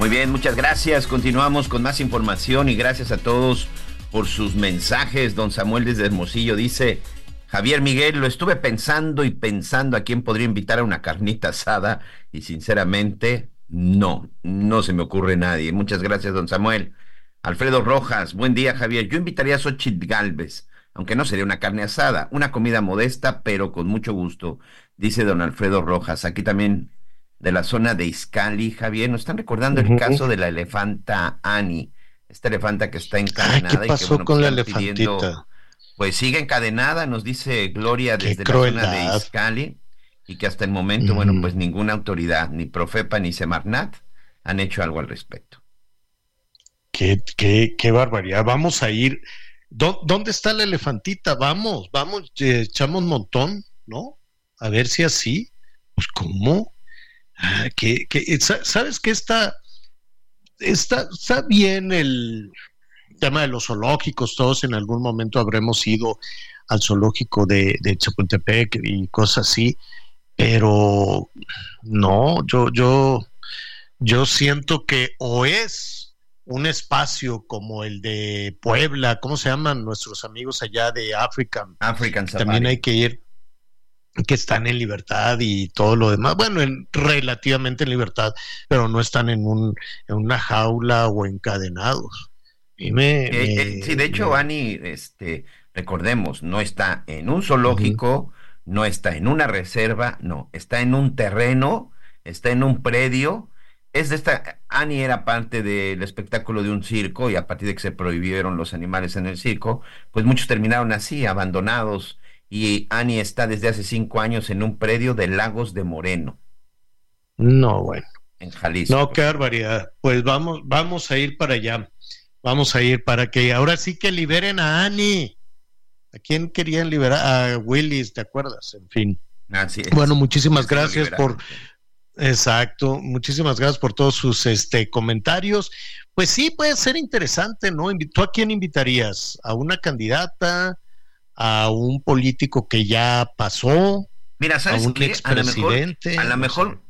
Muy bien, muchas gracias. Continuamos con más información y gracias a todos por sus mensajes. Don Samuel desde Hermosillo dice, Javier Miguel, lo estuve pensando y pensando a quién podría invitar a una carnita asada y sinceramente no, no se me ocurre nadie. Muchas gracias, don Samuel. Alfredo Rojas, buen día, Javier. Yo invitaría a Xochitl Galvez, aunque no sería una carne asada, una comida modesta, pero con mucho gusto, dice don Alfredo Rojas. Aquí también de la zona de Izcali, Javier. Nos están recordando el caso de la elefanta Annie, esta elefanta que está encadenada. ¿Qué pasó y que, con la pues, elefantita? pues sigue encadenada, nos dice Gloria desde la zona de Izcali, y que hasta el momento, bueno, pues ninguna autoridad, ni Profepa ni Semarnat, han hecho algo al respecto. Qué, qué, qué barbaridad. Vamos a ir. ¿Dónde está la elefantita? Vamos, vamos, echamos un montón, ¿no? A ver si así. Pues, ¿cómo? Que, sabes que está, está, está bien el tema de los zoológicos, todos en algún momento habremos ido al zoológico de, de Chapultepec y cosas así, pero no, yo, yo, yo siento que o es un espacio como el de Puebla, ¿cómo se llaman nuestros amigos allá de African? African También hay que ir que están en libertad y todo lo demás, bueno, en, relativamente en libertad, pero no están en, un, en una jaula o encadenados. Y me, eh, sí, de hecho, Ani, este, recordemos, no está en un zoológico, no está en una reserva, no, está en un terreno, está en un predio. Es de esta, Annie era parte del espectáculo de un circo y a partir de que se prohibieron los animales en el circo, pues muchos terminaron así, abandonados. Y Annie está desde hace cinco años en un predio de Lagos de Moreno. No, bueno. En Jalisco. No, qué barbaridad. Pues vamos, vamos a ir para allá. Vamos a ir para que ahora sí que liberen a Annie. ¿A quién querían liberar? A Willis, ¿te acuerdas? En fin. Bueno, muchísimas gracias por. Exacto, muchísimas gracias por todos sus este, comentarios. Pues sí, puede ser interesante, ¿no? ¿Tú a quién invitarías? ¿A una candidata? ¿A un político que ya pasó? Mira, ¿sabes ¿A un qué? expresidente? A lo mejor,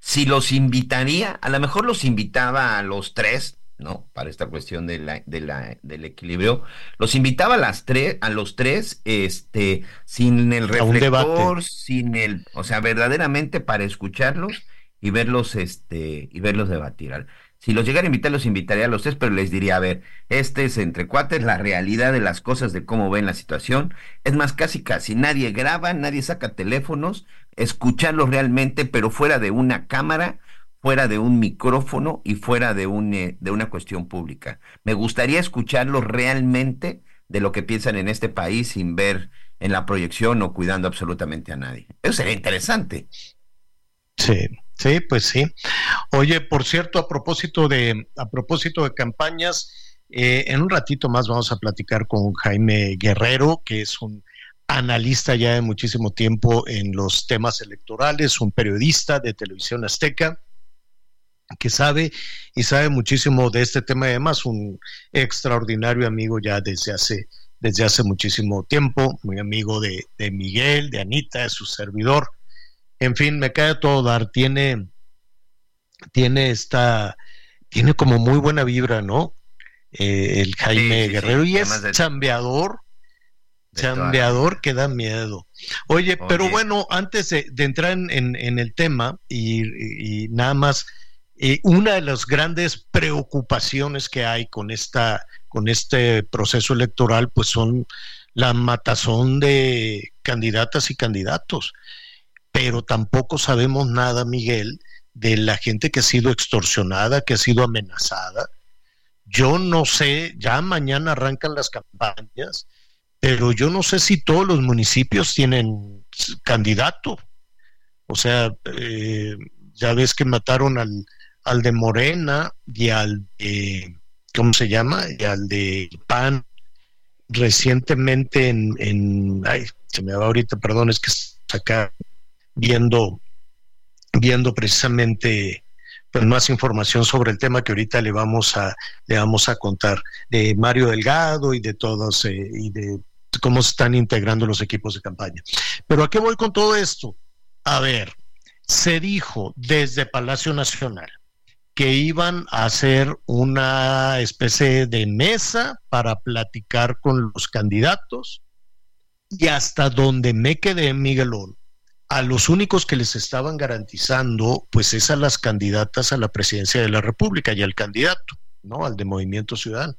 si los invitaría, a lo mejor los invitaba a los tres, ¿no? Para esta cuestión de la, de la, del equilibrio. Los invitaba a las tres, a los tres, este, sin el reflector, sin el, o sea, verdaderamente para escucharlos y verlos, este, y verlos debatir. Si los llegara a invitar, los invitaría a los tres, pero les diría, a ver, este es entre cuates, la realidad de las cosas, de cómo ven la situación. Es más, casi casi nadie graba, nadie saca teléfonos, escucharlos realmente, pero fuera de una cámara, fuera de un micrófono y fuera de, un, eh, de una cuestión pública. Me gustaría escucharlos realmente de lo que piensan en este país sin ver en la proyección o cuidando absolutamente a nadie. Eso sería interesante. Sí, sí, pues sí. Oye, por cierto, a propósito de, a propósito de campañas, eh, en un ratito más vamos a platicar con Jaime Guerrero, que es un analista ya de muchísimo tiempo en los temas electorales, un periodista de televisión azteca que sabe y sabe muchísimo de este tema, además un extraordinario amigo ya desde hace, desde hace muchísimo tiempo, muy amigo de, Miguel, de Anita, de su servidor. En fin, me cae todo dar, tiene, tiene esta, tiene como muy buena vibra, ¿no? Eh, el Jaime Guerrero y es chambeador, chambeador que da miedo. Oye, pero bueno, antes de, entrar en, el tema y, y nada más, una de las grandes preocupaciones que hay con esta con este proceso electoral pues son la matazón de candidatas y candidatos pero tampoco sabemos nada Miguel de la gente que ha sido extorsionada que ha sido amenazada. Yo no sé ya mañana arrancan las campañas pero yo no sé si todos los municipios tienen candidato. O sea eh, ya ves que mataron al al de Morena y al de, ¿cómo se llama? Y al de PAN recientemente en, ay, se me va ahorita, perdón, es que acá viendo, viendo precisamente pues más información sobre el tema que ahorita le vamos a, le vamos a contar de Mario Delgado y de todos eh, y de cómo se están integrando los equipos de campaña. Pero ¿a qué voy con todo esto? A ver, se dijo desde Palacio Nacional que iban a hacer una especie de mesa para platicar con los candidatos y hasta donde me quedé, Miguelón, a los únicos que les estaban garantizando, pues es a las candidatas a la presidencia de la República y al candidato, ¿no? Al de Movimiento Ciudadano,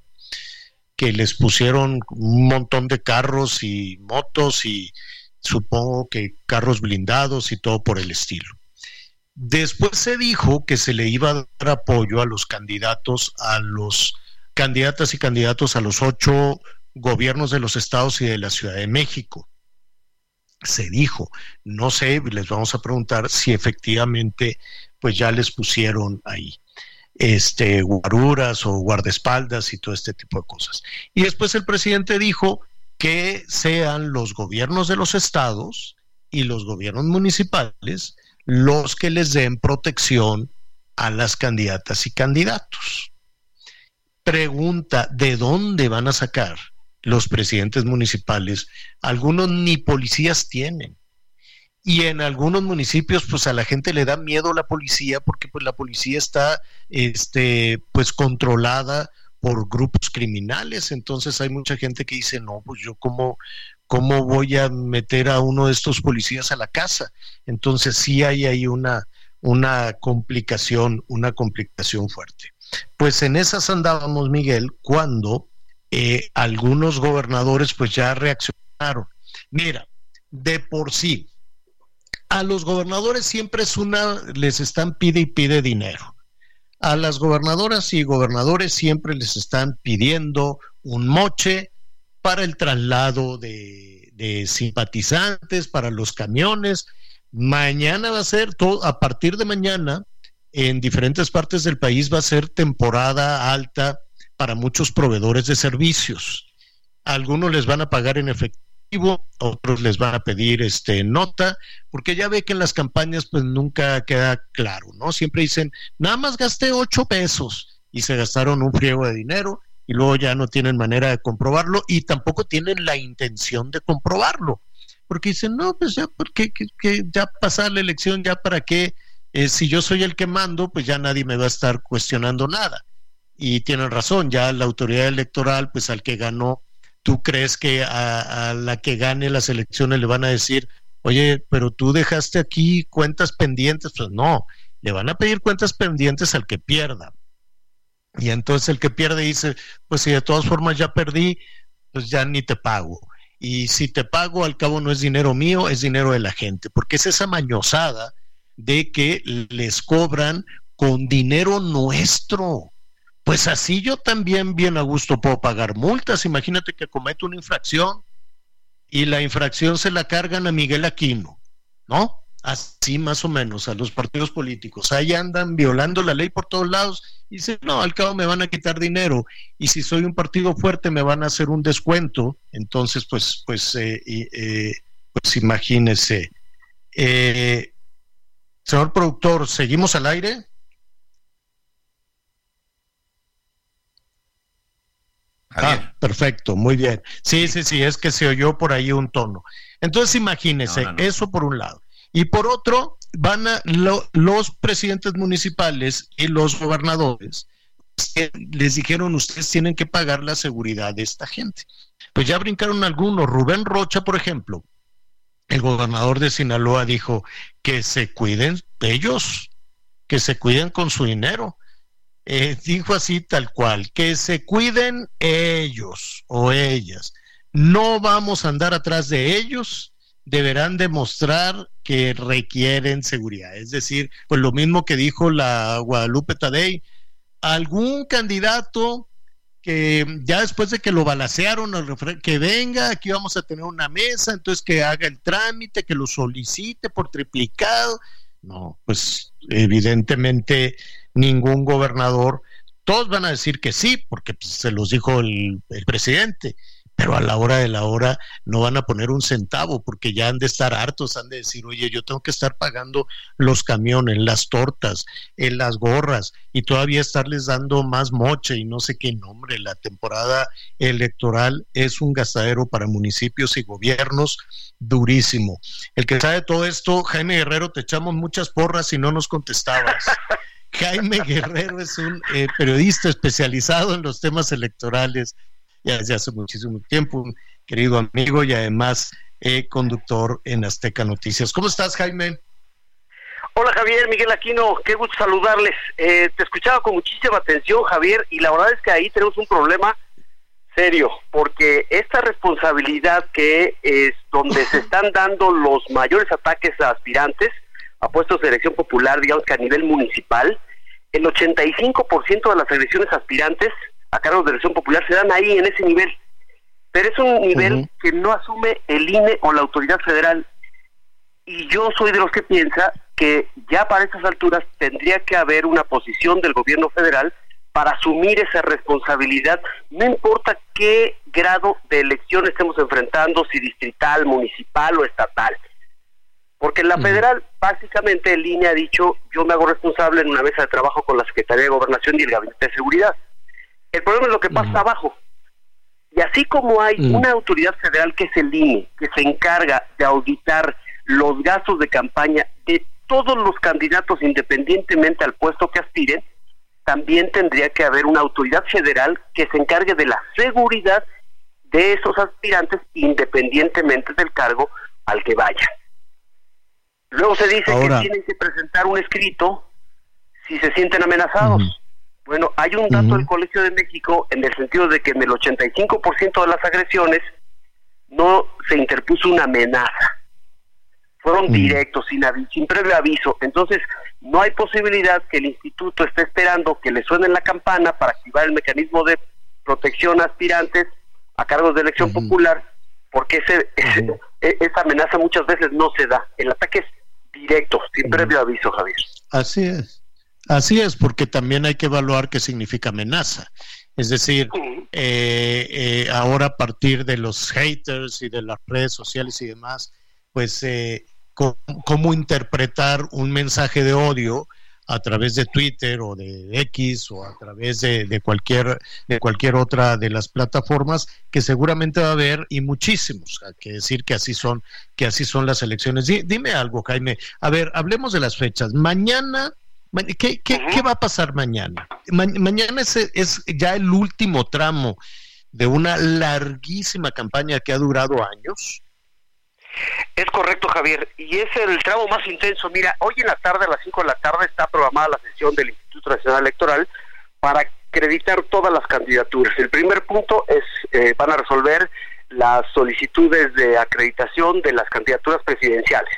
que les pusieron un montón de carros y motos y supongo que carros blindados y todo por el estilo. Después se dijo que se le iba a dar apoyo a los candidatos, a los candidatas y candidatos a los ocho gobiernos de los estados y de la Ciudad de México. Se dijo, no sé, les vamos a preguntar si efectivamente pues ya les pusieron ahí este guaruras o guardaespaldas y todo este tipo de cosas. Y después el presidente dijo que sean los gobiernos de los estados y los gobiernos municipales los que les den protección a las candidatas y candidatos. Pregunta, ¿de dónde van a sacar los presidentes municipales? Algunos ni policías tienen. Y en algunos municipios, pues a la gente le da miedo la policía porque pues la policía está, este, pues controlada por grupos criminales. Entonces hay mucha gente que dice, no, pues yo como ¿cómo voy a meter a uno de estos policías a la casa? Entonces sí hay ahí una, una complicación, una complicación fuerte. Pues en esas andábamos, Miguel, cuando eh, algunos gobernadores pues ya reaccionaron. Mira, de por sí, a los gobernadores siempre es una, les están pide y pide dinero. A las gobernadoras y gobernadores siempre les están pidiendo un moche para el traslado de, de simpatizantes, para los camiones. Mañana va a ser todo, a partir de mañana, en diferentes partes del país va a ser temporada alta para muchos proveedores de servicios. Algunos les van a pagar en efectivo, otros les van a pedir este nota, porque ya ve que en las campañas pues nunca queda claro, ¿no? Siempre dicen, nada más gasté ocho pesos y se gastaron un friego de dinero y luego ya no tienen manera de comprobarlo y tampoco tienen la intención de comprobarlo, porque dicen, no, pues ya, porque que, ya pasar la elección, ya para qué, eh, si yo soy el que mando, pues ya nadie me va a estar cuestionando nada y tienen razón, ya la autoridad electoral, pues al que ganó, tú crees que a, la que gane las elecciones le van a decir, oye, pero tú dejaste aquí cuentas pendientes, pues no, le van a pedir cuentas pendientes al que pierda. Y entonces el que pierde dice, pues si de todas formas ya perdí, pues ya ni te pago. Y si te pago, al cabo no es dinero mío, es dinero de la gente, porque es esa mañosada de que les cobran con dinero nuestro. Pues así yo también bien a gusto puedo pagar multas. Imagínate que cometo una infracción y la infracción se la cargan a Miguel Aquino, ¿no? Así más o menos a los partidos políticos. Ahí andan violando la ley por todos lados y dicen, no, al cabo me van a quitar dinero y si soy un partido fuerte me van a hacer un descuento. Entonces, pues, pues, eh, eh, pues imagínese. Eh, señor productor, ¿seguimos al aire? Ah, perfecto, muy bien. Sí, sí, sí, es que se oyó por ahí un tono. Entonces, imagínese, eso por un lado. Y por otro, van a los presidentes municipales y los gobernadores les dijeron ustedes tienen que pagar la seguridad de esta gente. Pues ya brincaron algunos. Rubén Rocha, por ejemplo, el gobernador de Sinaloa dijo que se cuiden ellos, que se cuiden con su dinero eh, dijo así tal cual, que se cuiden ellos o ellas. No vamos a andar atrás de ellos, deberán demostrar que requieren seguridad. Es decir, pues lo mismo que dijo la Guadalupe Tadei, algún candidato que ya después de que lo balacearon, que venga, aquí vamos a tener una mesa, entonces que haga el trámite, que lo solicite por triplicado. No, pues evidentemente ningún gobernador. Todos van a decir que sí, porque pues, se los dijo el, presidente, pero a la hora de la hora no van a poner un centavo, porque ya han de estar hartos, han de decir, oye, yo tengo que estar pagando los camiones, las tortas, eh, las gorras, y todavía estarles dando más moche y no sé qué nombre. La temporada electoral es un gastadero para municipios y gobiernos durísimo. El que sabe todo esto, Jaime Guerrero, te echamos muchas porras y no nos contestabas. Jaime Guerrero es un eh, periodista especializado en los temas electorales ya desde hace muchísimo tiempo, un querido amigo y además eh, conductor en Azteca Noticias. ¿Cómo estás, Jaime? Hola Javier, Miguel Aquino, qué gusto saludarles. Eh, te escuchaba con muchísima atención, Javier, y la verdad es que ahí tenemos un problema serio, porque esta responsabilidad que es donde se están dando los mayores ataques a aspirantes, a puestos de elección popular, digamos que a nivel municipal, el 85% de las agresiones aspirantes a cargos de elección popular se dan ahí en ese nivel. Pero es un nivel que no asume el INE o la autoridad federal. Y yo soy de los que piensa que ya para estas alturas tendría que haber una posición del gobierno federal para asumir esa responsabilidad, no importa qué grado de elección estemos enfrentando, si distrital, municipal o estatal. Porque en la federal, básicamente, el INE ha dicho, yo me hago responsable en una mesa de trabajo con la Secretaría de Gobernación y el Gabinete de Seguridad. El problema es lo que pasa abajo. Y así como hay una autoridad federal que es el INE, que se encarga de auditar los gastos de campaña de todos los candidatos independientemente al puesto que aspiren, también tendría que haber una autoridad federal que se encargue de la seguridad de esos aspirantes independientemente del cargo al que vayan. Luego se dice que tienen que presentar un escrito si se sienten amenazados. Bueno, hay un dato del Colegio de México en el sentido de que en el 85% de las agresiones no se interpuso una amenaza. Fueron directos, sin, sin previo aviso. Entonces, no hay posibilidad que el instituto esté esperando que le suene la campana para activar el mecanismo de protección a aspirantes a cargos de elección popular, porque ese, e, esa amenaza muchas veces no se da. El ataque es directo, sin previo aviso, Javier. Así es. Así es, porque también hay que evaluar qué significa amenaza. Es decir, eh, eh, ahora a partir de los haters y de las redes sociales y demás, pues eh, cómo, interpretar un mensaje de odio a través de Twitter o de X o a través de, cualquier de cualquier otra de las plataformas que seguramente va a haber y muchísimos que decir que así son que así son las elecciones dime algo Jaime a ver hablemos de las fechas mañana ¿Qué, qué, va a pasar mañana? mañana es, es, ya el último tramo de una larguísima campaña que ha durado años. Es correcto, Javier, y es el tramo más intenso. Mira, hoy en la tarde, a las 5 de la tarde, está programada la sesión del Instituto Nacional Electoral para acreditar todas las candidaturas. El primer punto es, eh, van a resolver las solicitudes de acreditación de las candidaturas presidenciales.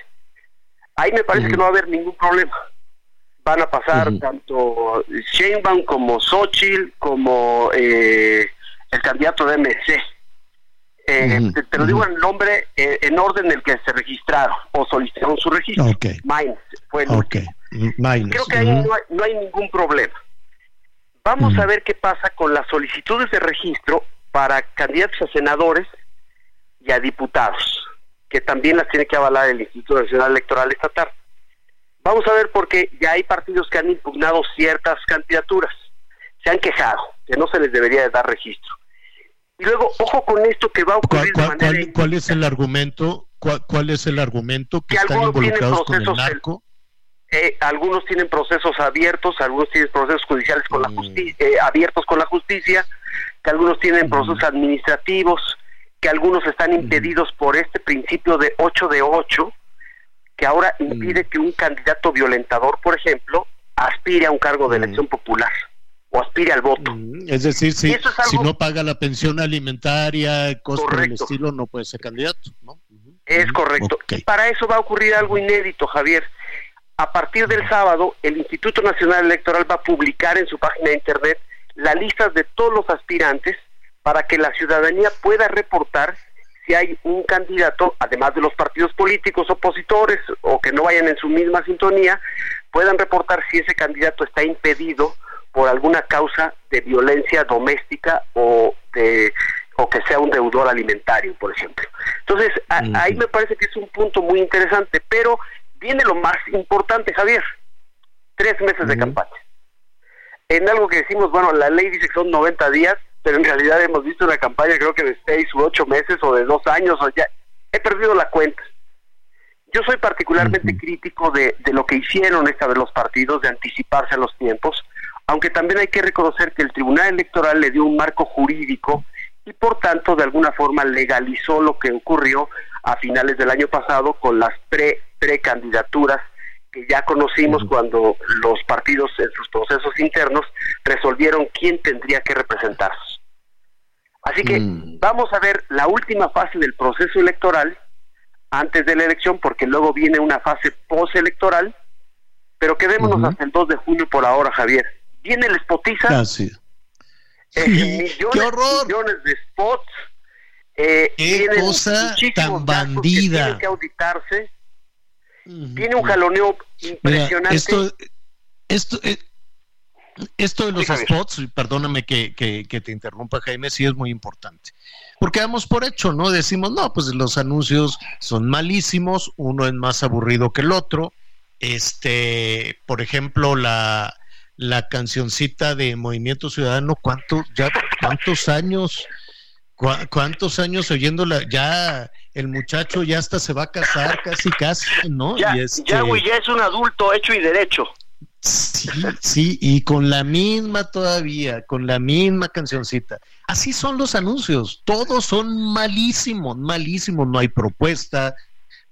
Ahí me parece que no va a haber ningún problema van a pasar tanto Sheinbaum como Xochitl como eh, el candidato de MC. Eh, te, lo digo en nombre, eh, en orden en el que se registraron o solicitaron su registro. Okay. fue el Creo que ahí no, hay, ningún problema. Vamos a ver qué pasa con las solicitudes de registro para candidatos a senadores y a diputados, que también las tiene que avalar el Instituto Nacional Electoral Estatal. Vamos a ver porque ya hay partidos que han impugnado ciertas candidaturas, se han quejado que no se les debería de dar registro. Y luego, ojo con esto que va a ocurrir ¿Cuál, es el argumento? ¿Cuál, es el argumento que, están involucrados con el narco? Eh, algunos tienen procesos abiertos, algunos tienen procesos judiciales con la mm. justicia, eh, abiertos con la justicia, que algunos tienen procesos administrativos, que algunos están impedidos por este principio de 8 de 8, que ahora mm. impide que un candidato violentador, por ejemplo, aspire a un cargo de mm. elección popular o aspire al voto. Mm, es decir, si, si no paga la pensión alimentaria, cosas del estilo, no puede ser candidato, ¿no? Es correcto. Y para eso va a ocurrir algo inédito, Javier. A partir del sábado, el Instituto Nacional Electoral va a publicar en su página de internet la lista de todos los aspirantes para que la ciudadanía pueda reportar si hay un candidato, además de los partidos políticos opositores o que no vayan en su misma sintonía, puedan reportar si ese candidato está impedido por alguna causa de violencia doméstica o de o que sea un deudor alimentario, por ejemplo. Entonces, ahí me parece que es un punto muy interesante, pero viene lo más importante, Javier. Tres meses de campaña. En algo que decimos, bueno, la ley dice que son 90 días, pero en realidad hemos visto una campaña creo que de seis u ocho meses o de dos años, o ya he perdido la cuenta. Yo soy particularmente crítico de, de lo que hicieron esta vez los partidos, de anticiparse a los tiempos, aunque también hay que reconocer que el Tribunal Electoral le dio un marco jurídico y por tanto de alguna forma legalizó lo que ocurrió a finales del año pasado con las pre precandidaturas que ya conocimos cuando los partidos en sus procesos internos resolvieron quién tendría que representarse. Así que mm. vamos a ver la última fase del proceso electoral antes de la elección, porque luego viene una fase postelectoral, pero quedémonos hasta el 2 de junio por ahora, Javier. Viene el spotiza, ah, eh, millones, millones de spots, eh, Qué cosa tan bandida. Que tienen que auditarse tiene un jaloneo impresionante. esto, esto, eh, esto de los spots, perdóname que, que, te interrumpa Jaime, sí es muy importante. Porque damos por hecho, ¿no? Decimos, no, pues los anuncios son malísimos, uno es más aburrido que el otro. Este, por ejemplo, la, la cancioncita de Movimiento Ciudadano, ¿cuánto, ya, ¿cuántos años? ¿Cuántos años oyéndola? Ya el muchacho ya hasta se va a casar casi, casi, ¿no? Ya, este ya, güey, ya es un adulto hecho y derecho. Sí, sí, y con la misma todavía, con la misma cancioncita. Así son los anuncios, todos son malísimos, malísimos, no hay propuesta,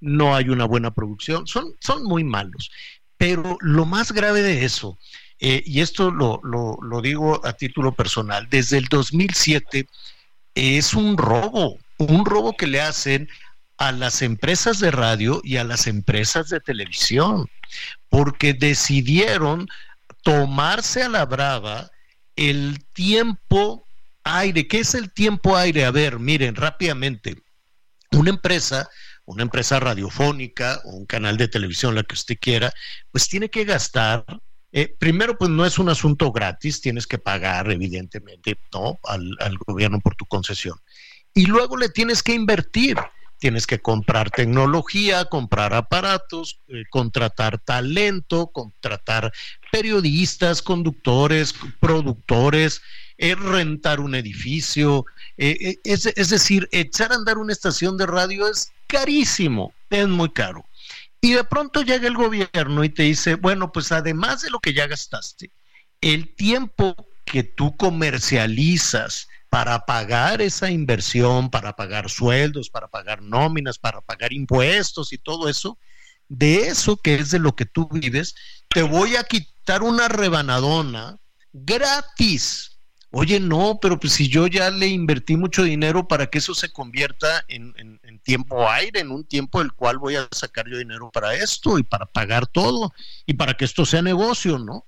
no hay una buena producción, son, son muy malos. Pero lo más grave de eso eh, y esto lo, lo, lo digo a título personal, desde el 2007 es un robo, un robo que le hacen a las empresas de radio y a las empresas de televisión, porque decidieron tomarse a la brava el tiempo aire. ¿Qué es el tiempo aire? A ver, miren rápidamente. Una empresa, una empresa radiofónica o un canal de televisión, la que usted quiera, pues tiene que gastar. Eh, primero, pues no es un asunto gratis, tienes que pagar, evidentemente, ¿no? Al, gobierno por tu concesión. Y luego le tienes que invertir tienes que comprar tecnología, comprar aparatos, eh, contratar talento, contratar periodistas, conductores, productores, eh, rentar un edificio. Es decir, echar a andar una estación de radio es carísimo, es muy caro. Y de pronto llega el gobierno y te dice, bueno, pues además de lo que ya gastaste, el tiempo que tú comercializas, para pagar esa inversión, para pagar sueldos, para pagar nóminas, para pagar impuestos y todo eso, de eso que es de lo que tú vives, te voy a quitar una rebanadona gratis. Oye, no, pero pues si yo ya le invertí mucho dinero para que eso se convierta en, en tiempo aire, en un tiempo del cual voy a sacar yo dinero para esto y para pagar todo y para que esto sea negocio, ¿no?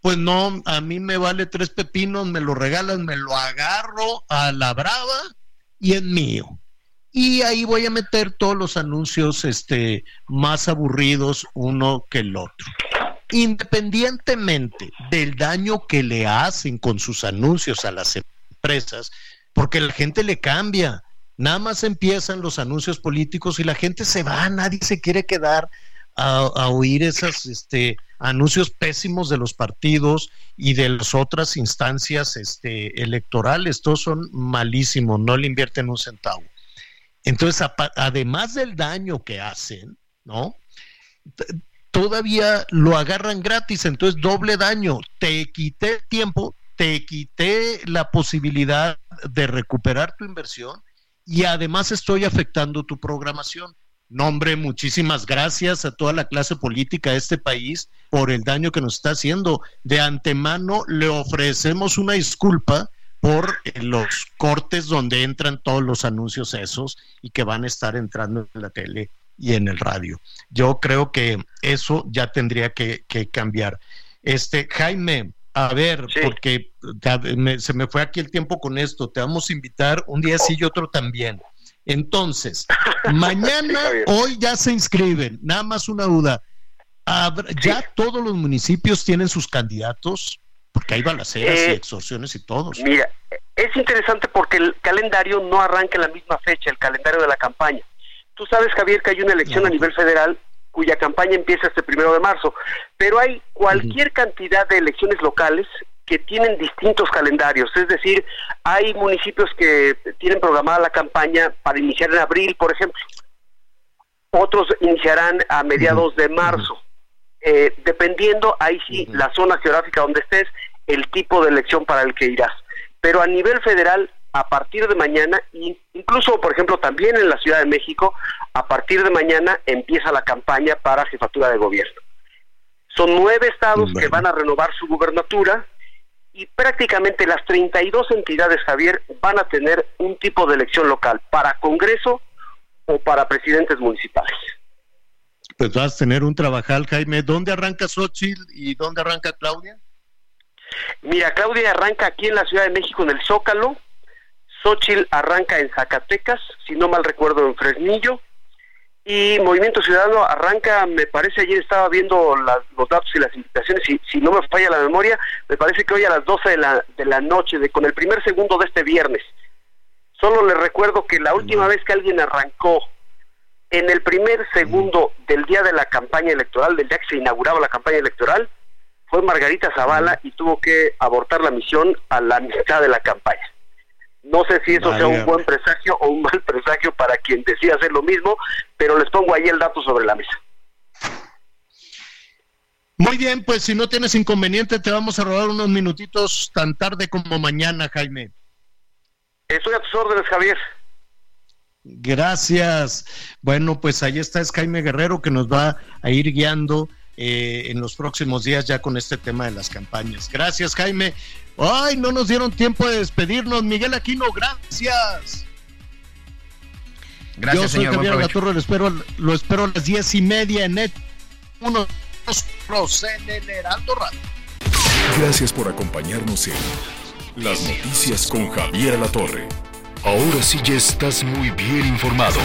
pues no, a mí me vale tres pepinos, me lo regalan, me lo agarro a la brava y es mío. Y ahí voy a meter todos los anuncios este, más aburridos uno que el otro. Independientemente del daño que le hacen con sus anuncios a las empresas, porque la gente le cambia. Nada más empiezan los anuncios políticos y la gente se va, nadie se quiere quedar a, oír esos este, anuncios pésimos de los partidos y de las otras instancias este, electorales. Todos son malísimos, no le invierten un centavo. Entonces, además del daño que hacen, ¿no? Todavía lo agarran gratis, entonces doble daño. Te quité tiempo, te quité la posibilidad de recuperar tu inversión y además estoy afectando tu programación. Nombre, muchísimas gracias a toda la clase política de este país por el daño que nos está haciendo. De antemano le ofrecemos una disculpa por los cortes donde entran todos los anuncios esos y que van a estar entrando en la tele y en el radio. Yo creo que eso ya tendría que, cambiar. Este, Jaime, a ver, porque se me fue aquí el tiempo con esto, te vamos a invitar un día sí y otro también. Entonces, mañana, hoy ya se inscriben. Nada más una duda. ¿Ya todos los municipios tienen sus candidatos? Porque hay balaceras y eh, extorsiones y todos. Mira, es interesante porque el calendario no arranca en la misma fecha, el calendario de la campaña. Tú sabes, Javier, que hay una elección a nivel federal cuya campaña empieza este primero de marzo, pero hay cualquier cantidad de elecciones locales que tienen distintos calendarios, es decir, hay municipios que tienen programada la campaña para iniciar en abril, por ejemplo. Otros iniciarán a mediados de marzo. Eh, dependiendo, ahí sí, la zona geográfica donde estés, el tipo de elección para el que irás. Pero a nivel federal, a partir de mañana, incluso, por ejemplo, también en la Ciudad de México, a partir de mañana empieza la campaña para jefatura de gobierno. Son nueve estados que van a renovar su gubernatura, y prácticamente las 32 entidades, Javier, van a tener un tipo de elección local para Congreso o para presidentes municipales. Pues vas a tener un trabajal, Jaime. ¿Dónde arranca Xochitl y dónde arranca Claudia? Mira, Claudia arranca aquí en la Ciudad de México en el Zócalo. Xochitl arranca en Zacatecas, si no mal recuerdo, en Fresnillo. Y Movimiento Ciudadano arranca, me parece, ayer estaba viendo los datos y las invitaciones, y si no me falla la memoria, me parece que hoy a las 12 de la, de la noche, de, con el primer segundo de este viernes. Solo les recuerdo que la última vez que alguien arrancó en el primer segundo del día de la campaña electoral, del día que se inauguraba la campaña electoral, fue Margarita Zavala y tuvo que abortar la misión a la mitad de la campaña. No sé si eso sea un buen presagio o un mal presagio para quien decida hacer lo mismo, pero les pongo ahí el dato sobre la mesa. Muy bien, pues si no tienes inconveniente, te vamos a robar unos minutitos tan tarde como mañana, Jaime. Estoy a tus órdenes, Javier. Gracias. Bueno, pues ahí está es Jaime Guerrero que nos va a ir guiando eh, en los próximos días ya con este tema de las campañas. Gracias, Jaime. Ay, no nos dieron tiempo de despedirnos. Miguel Aquino, gracias. Gracias, Yo soy señor. La Torre, lo espero, lo espero a las diez y media en net. Uno, dos, en el Heraldo Radio. Gracias por acompañarnos en Las Noticias con Javier La Torre. Ahora sí ya estás muy bien informado.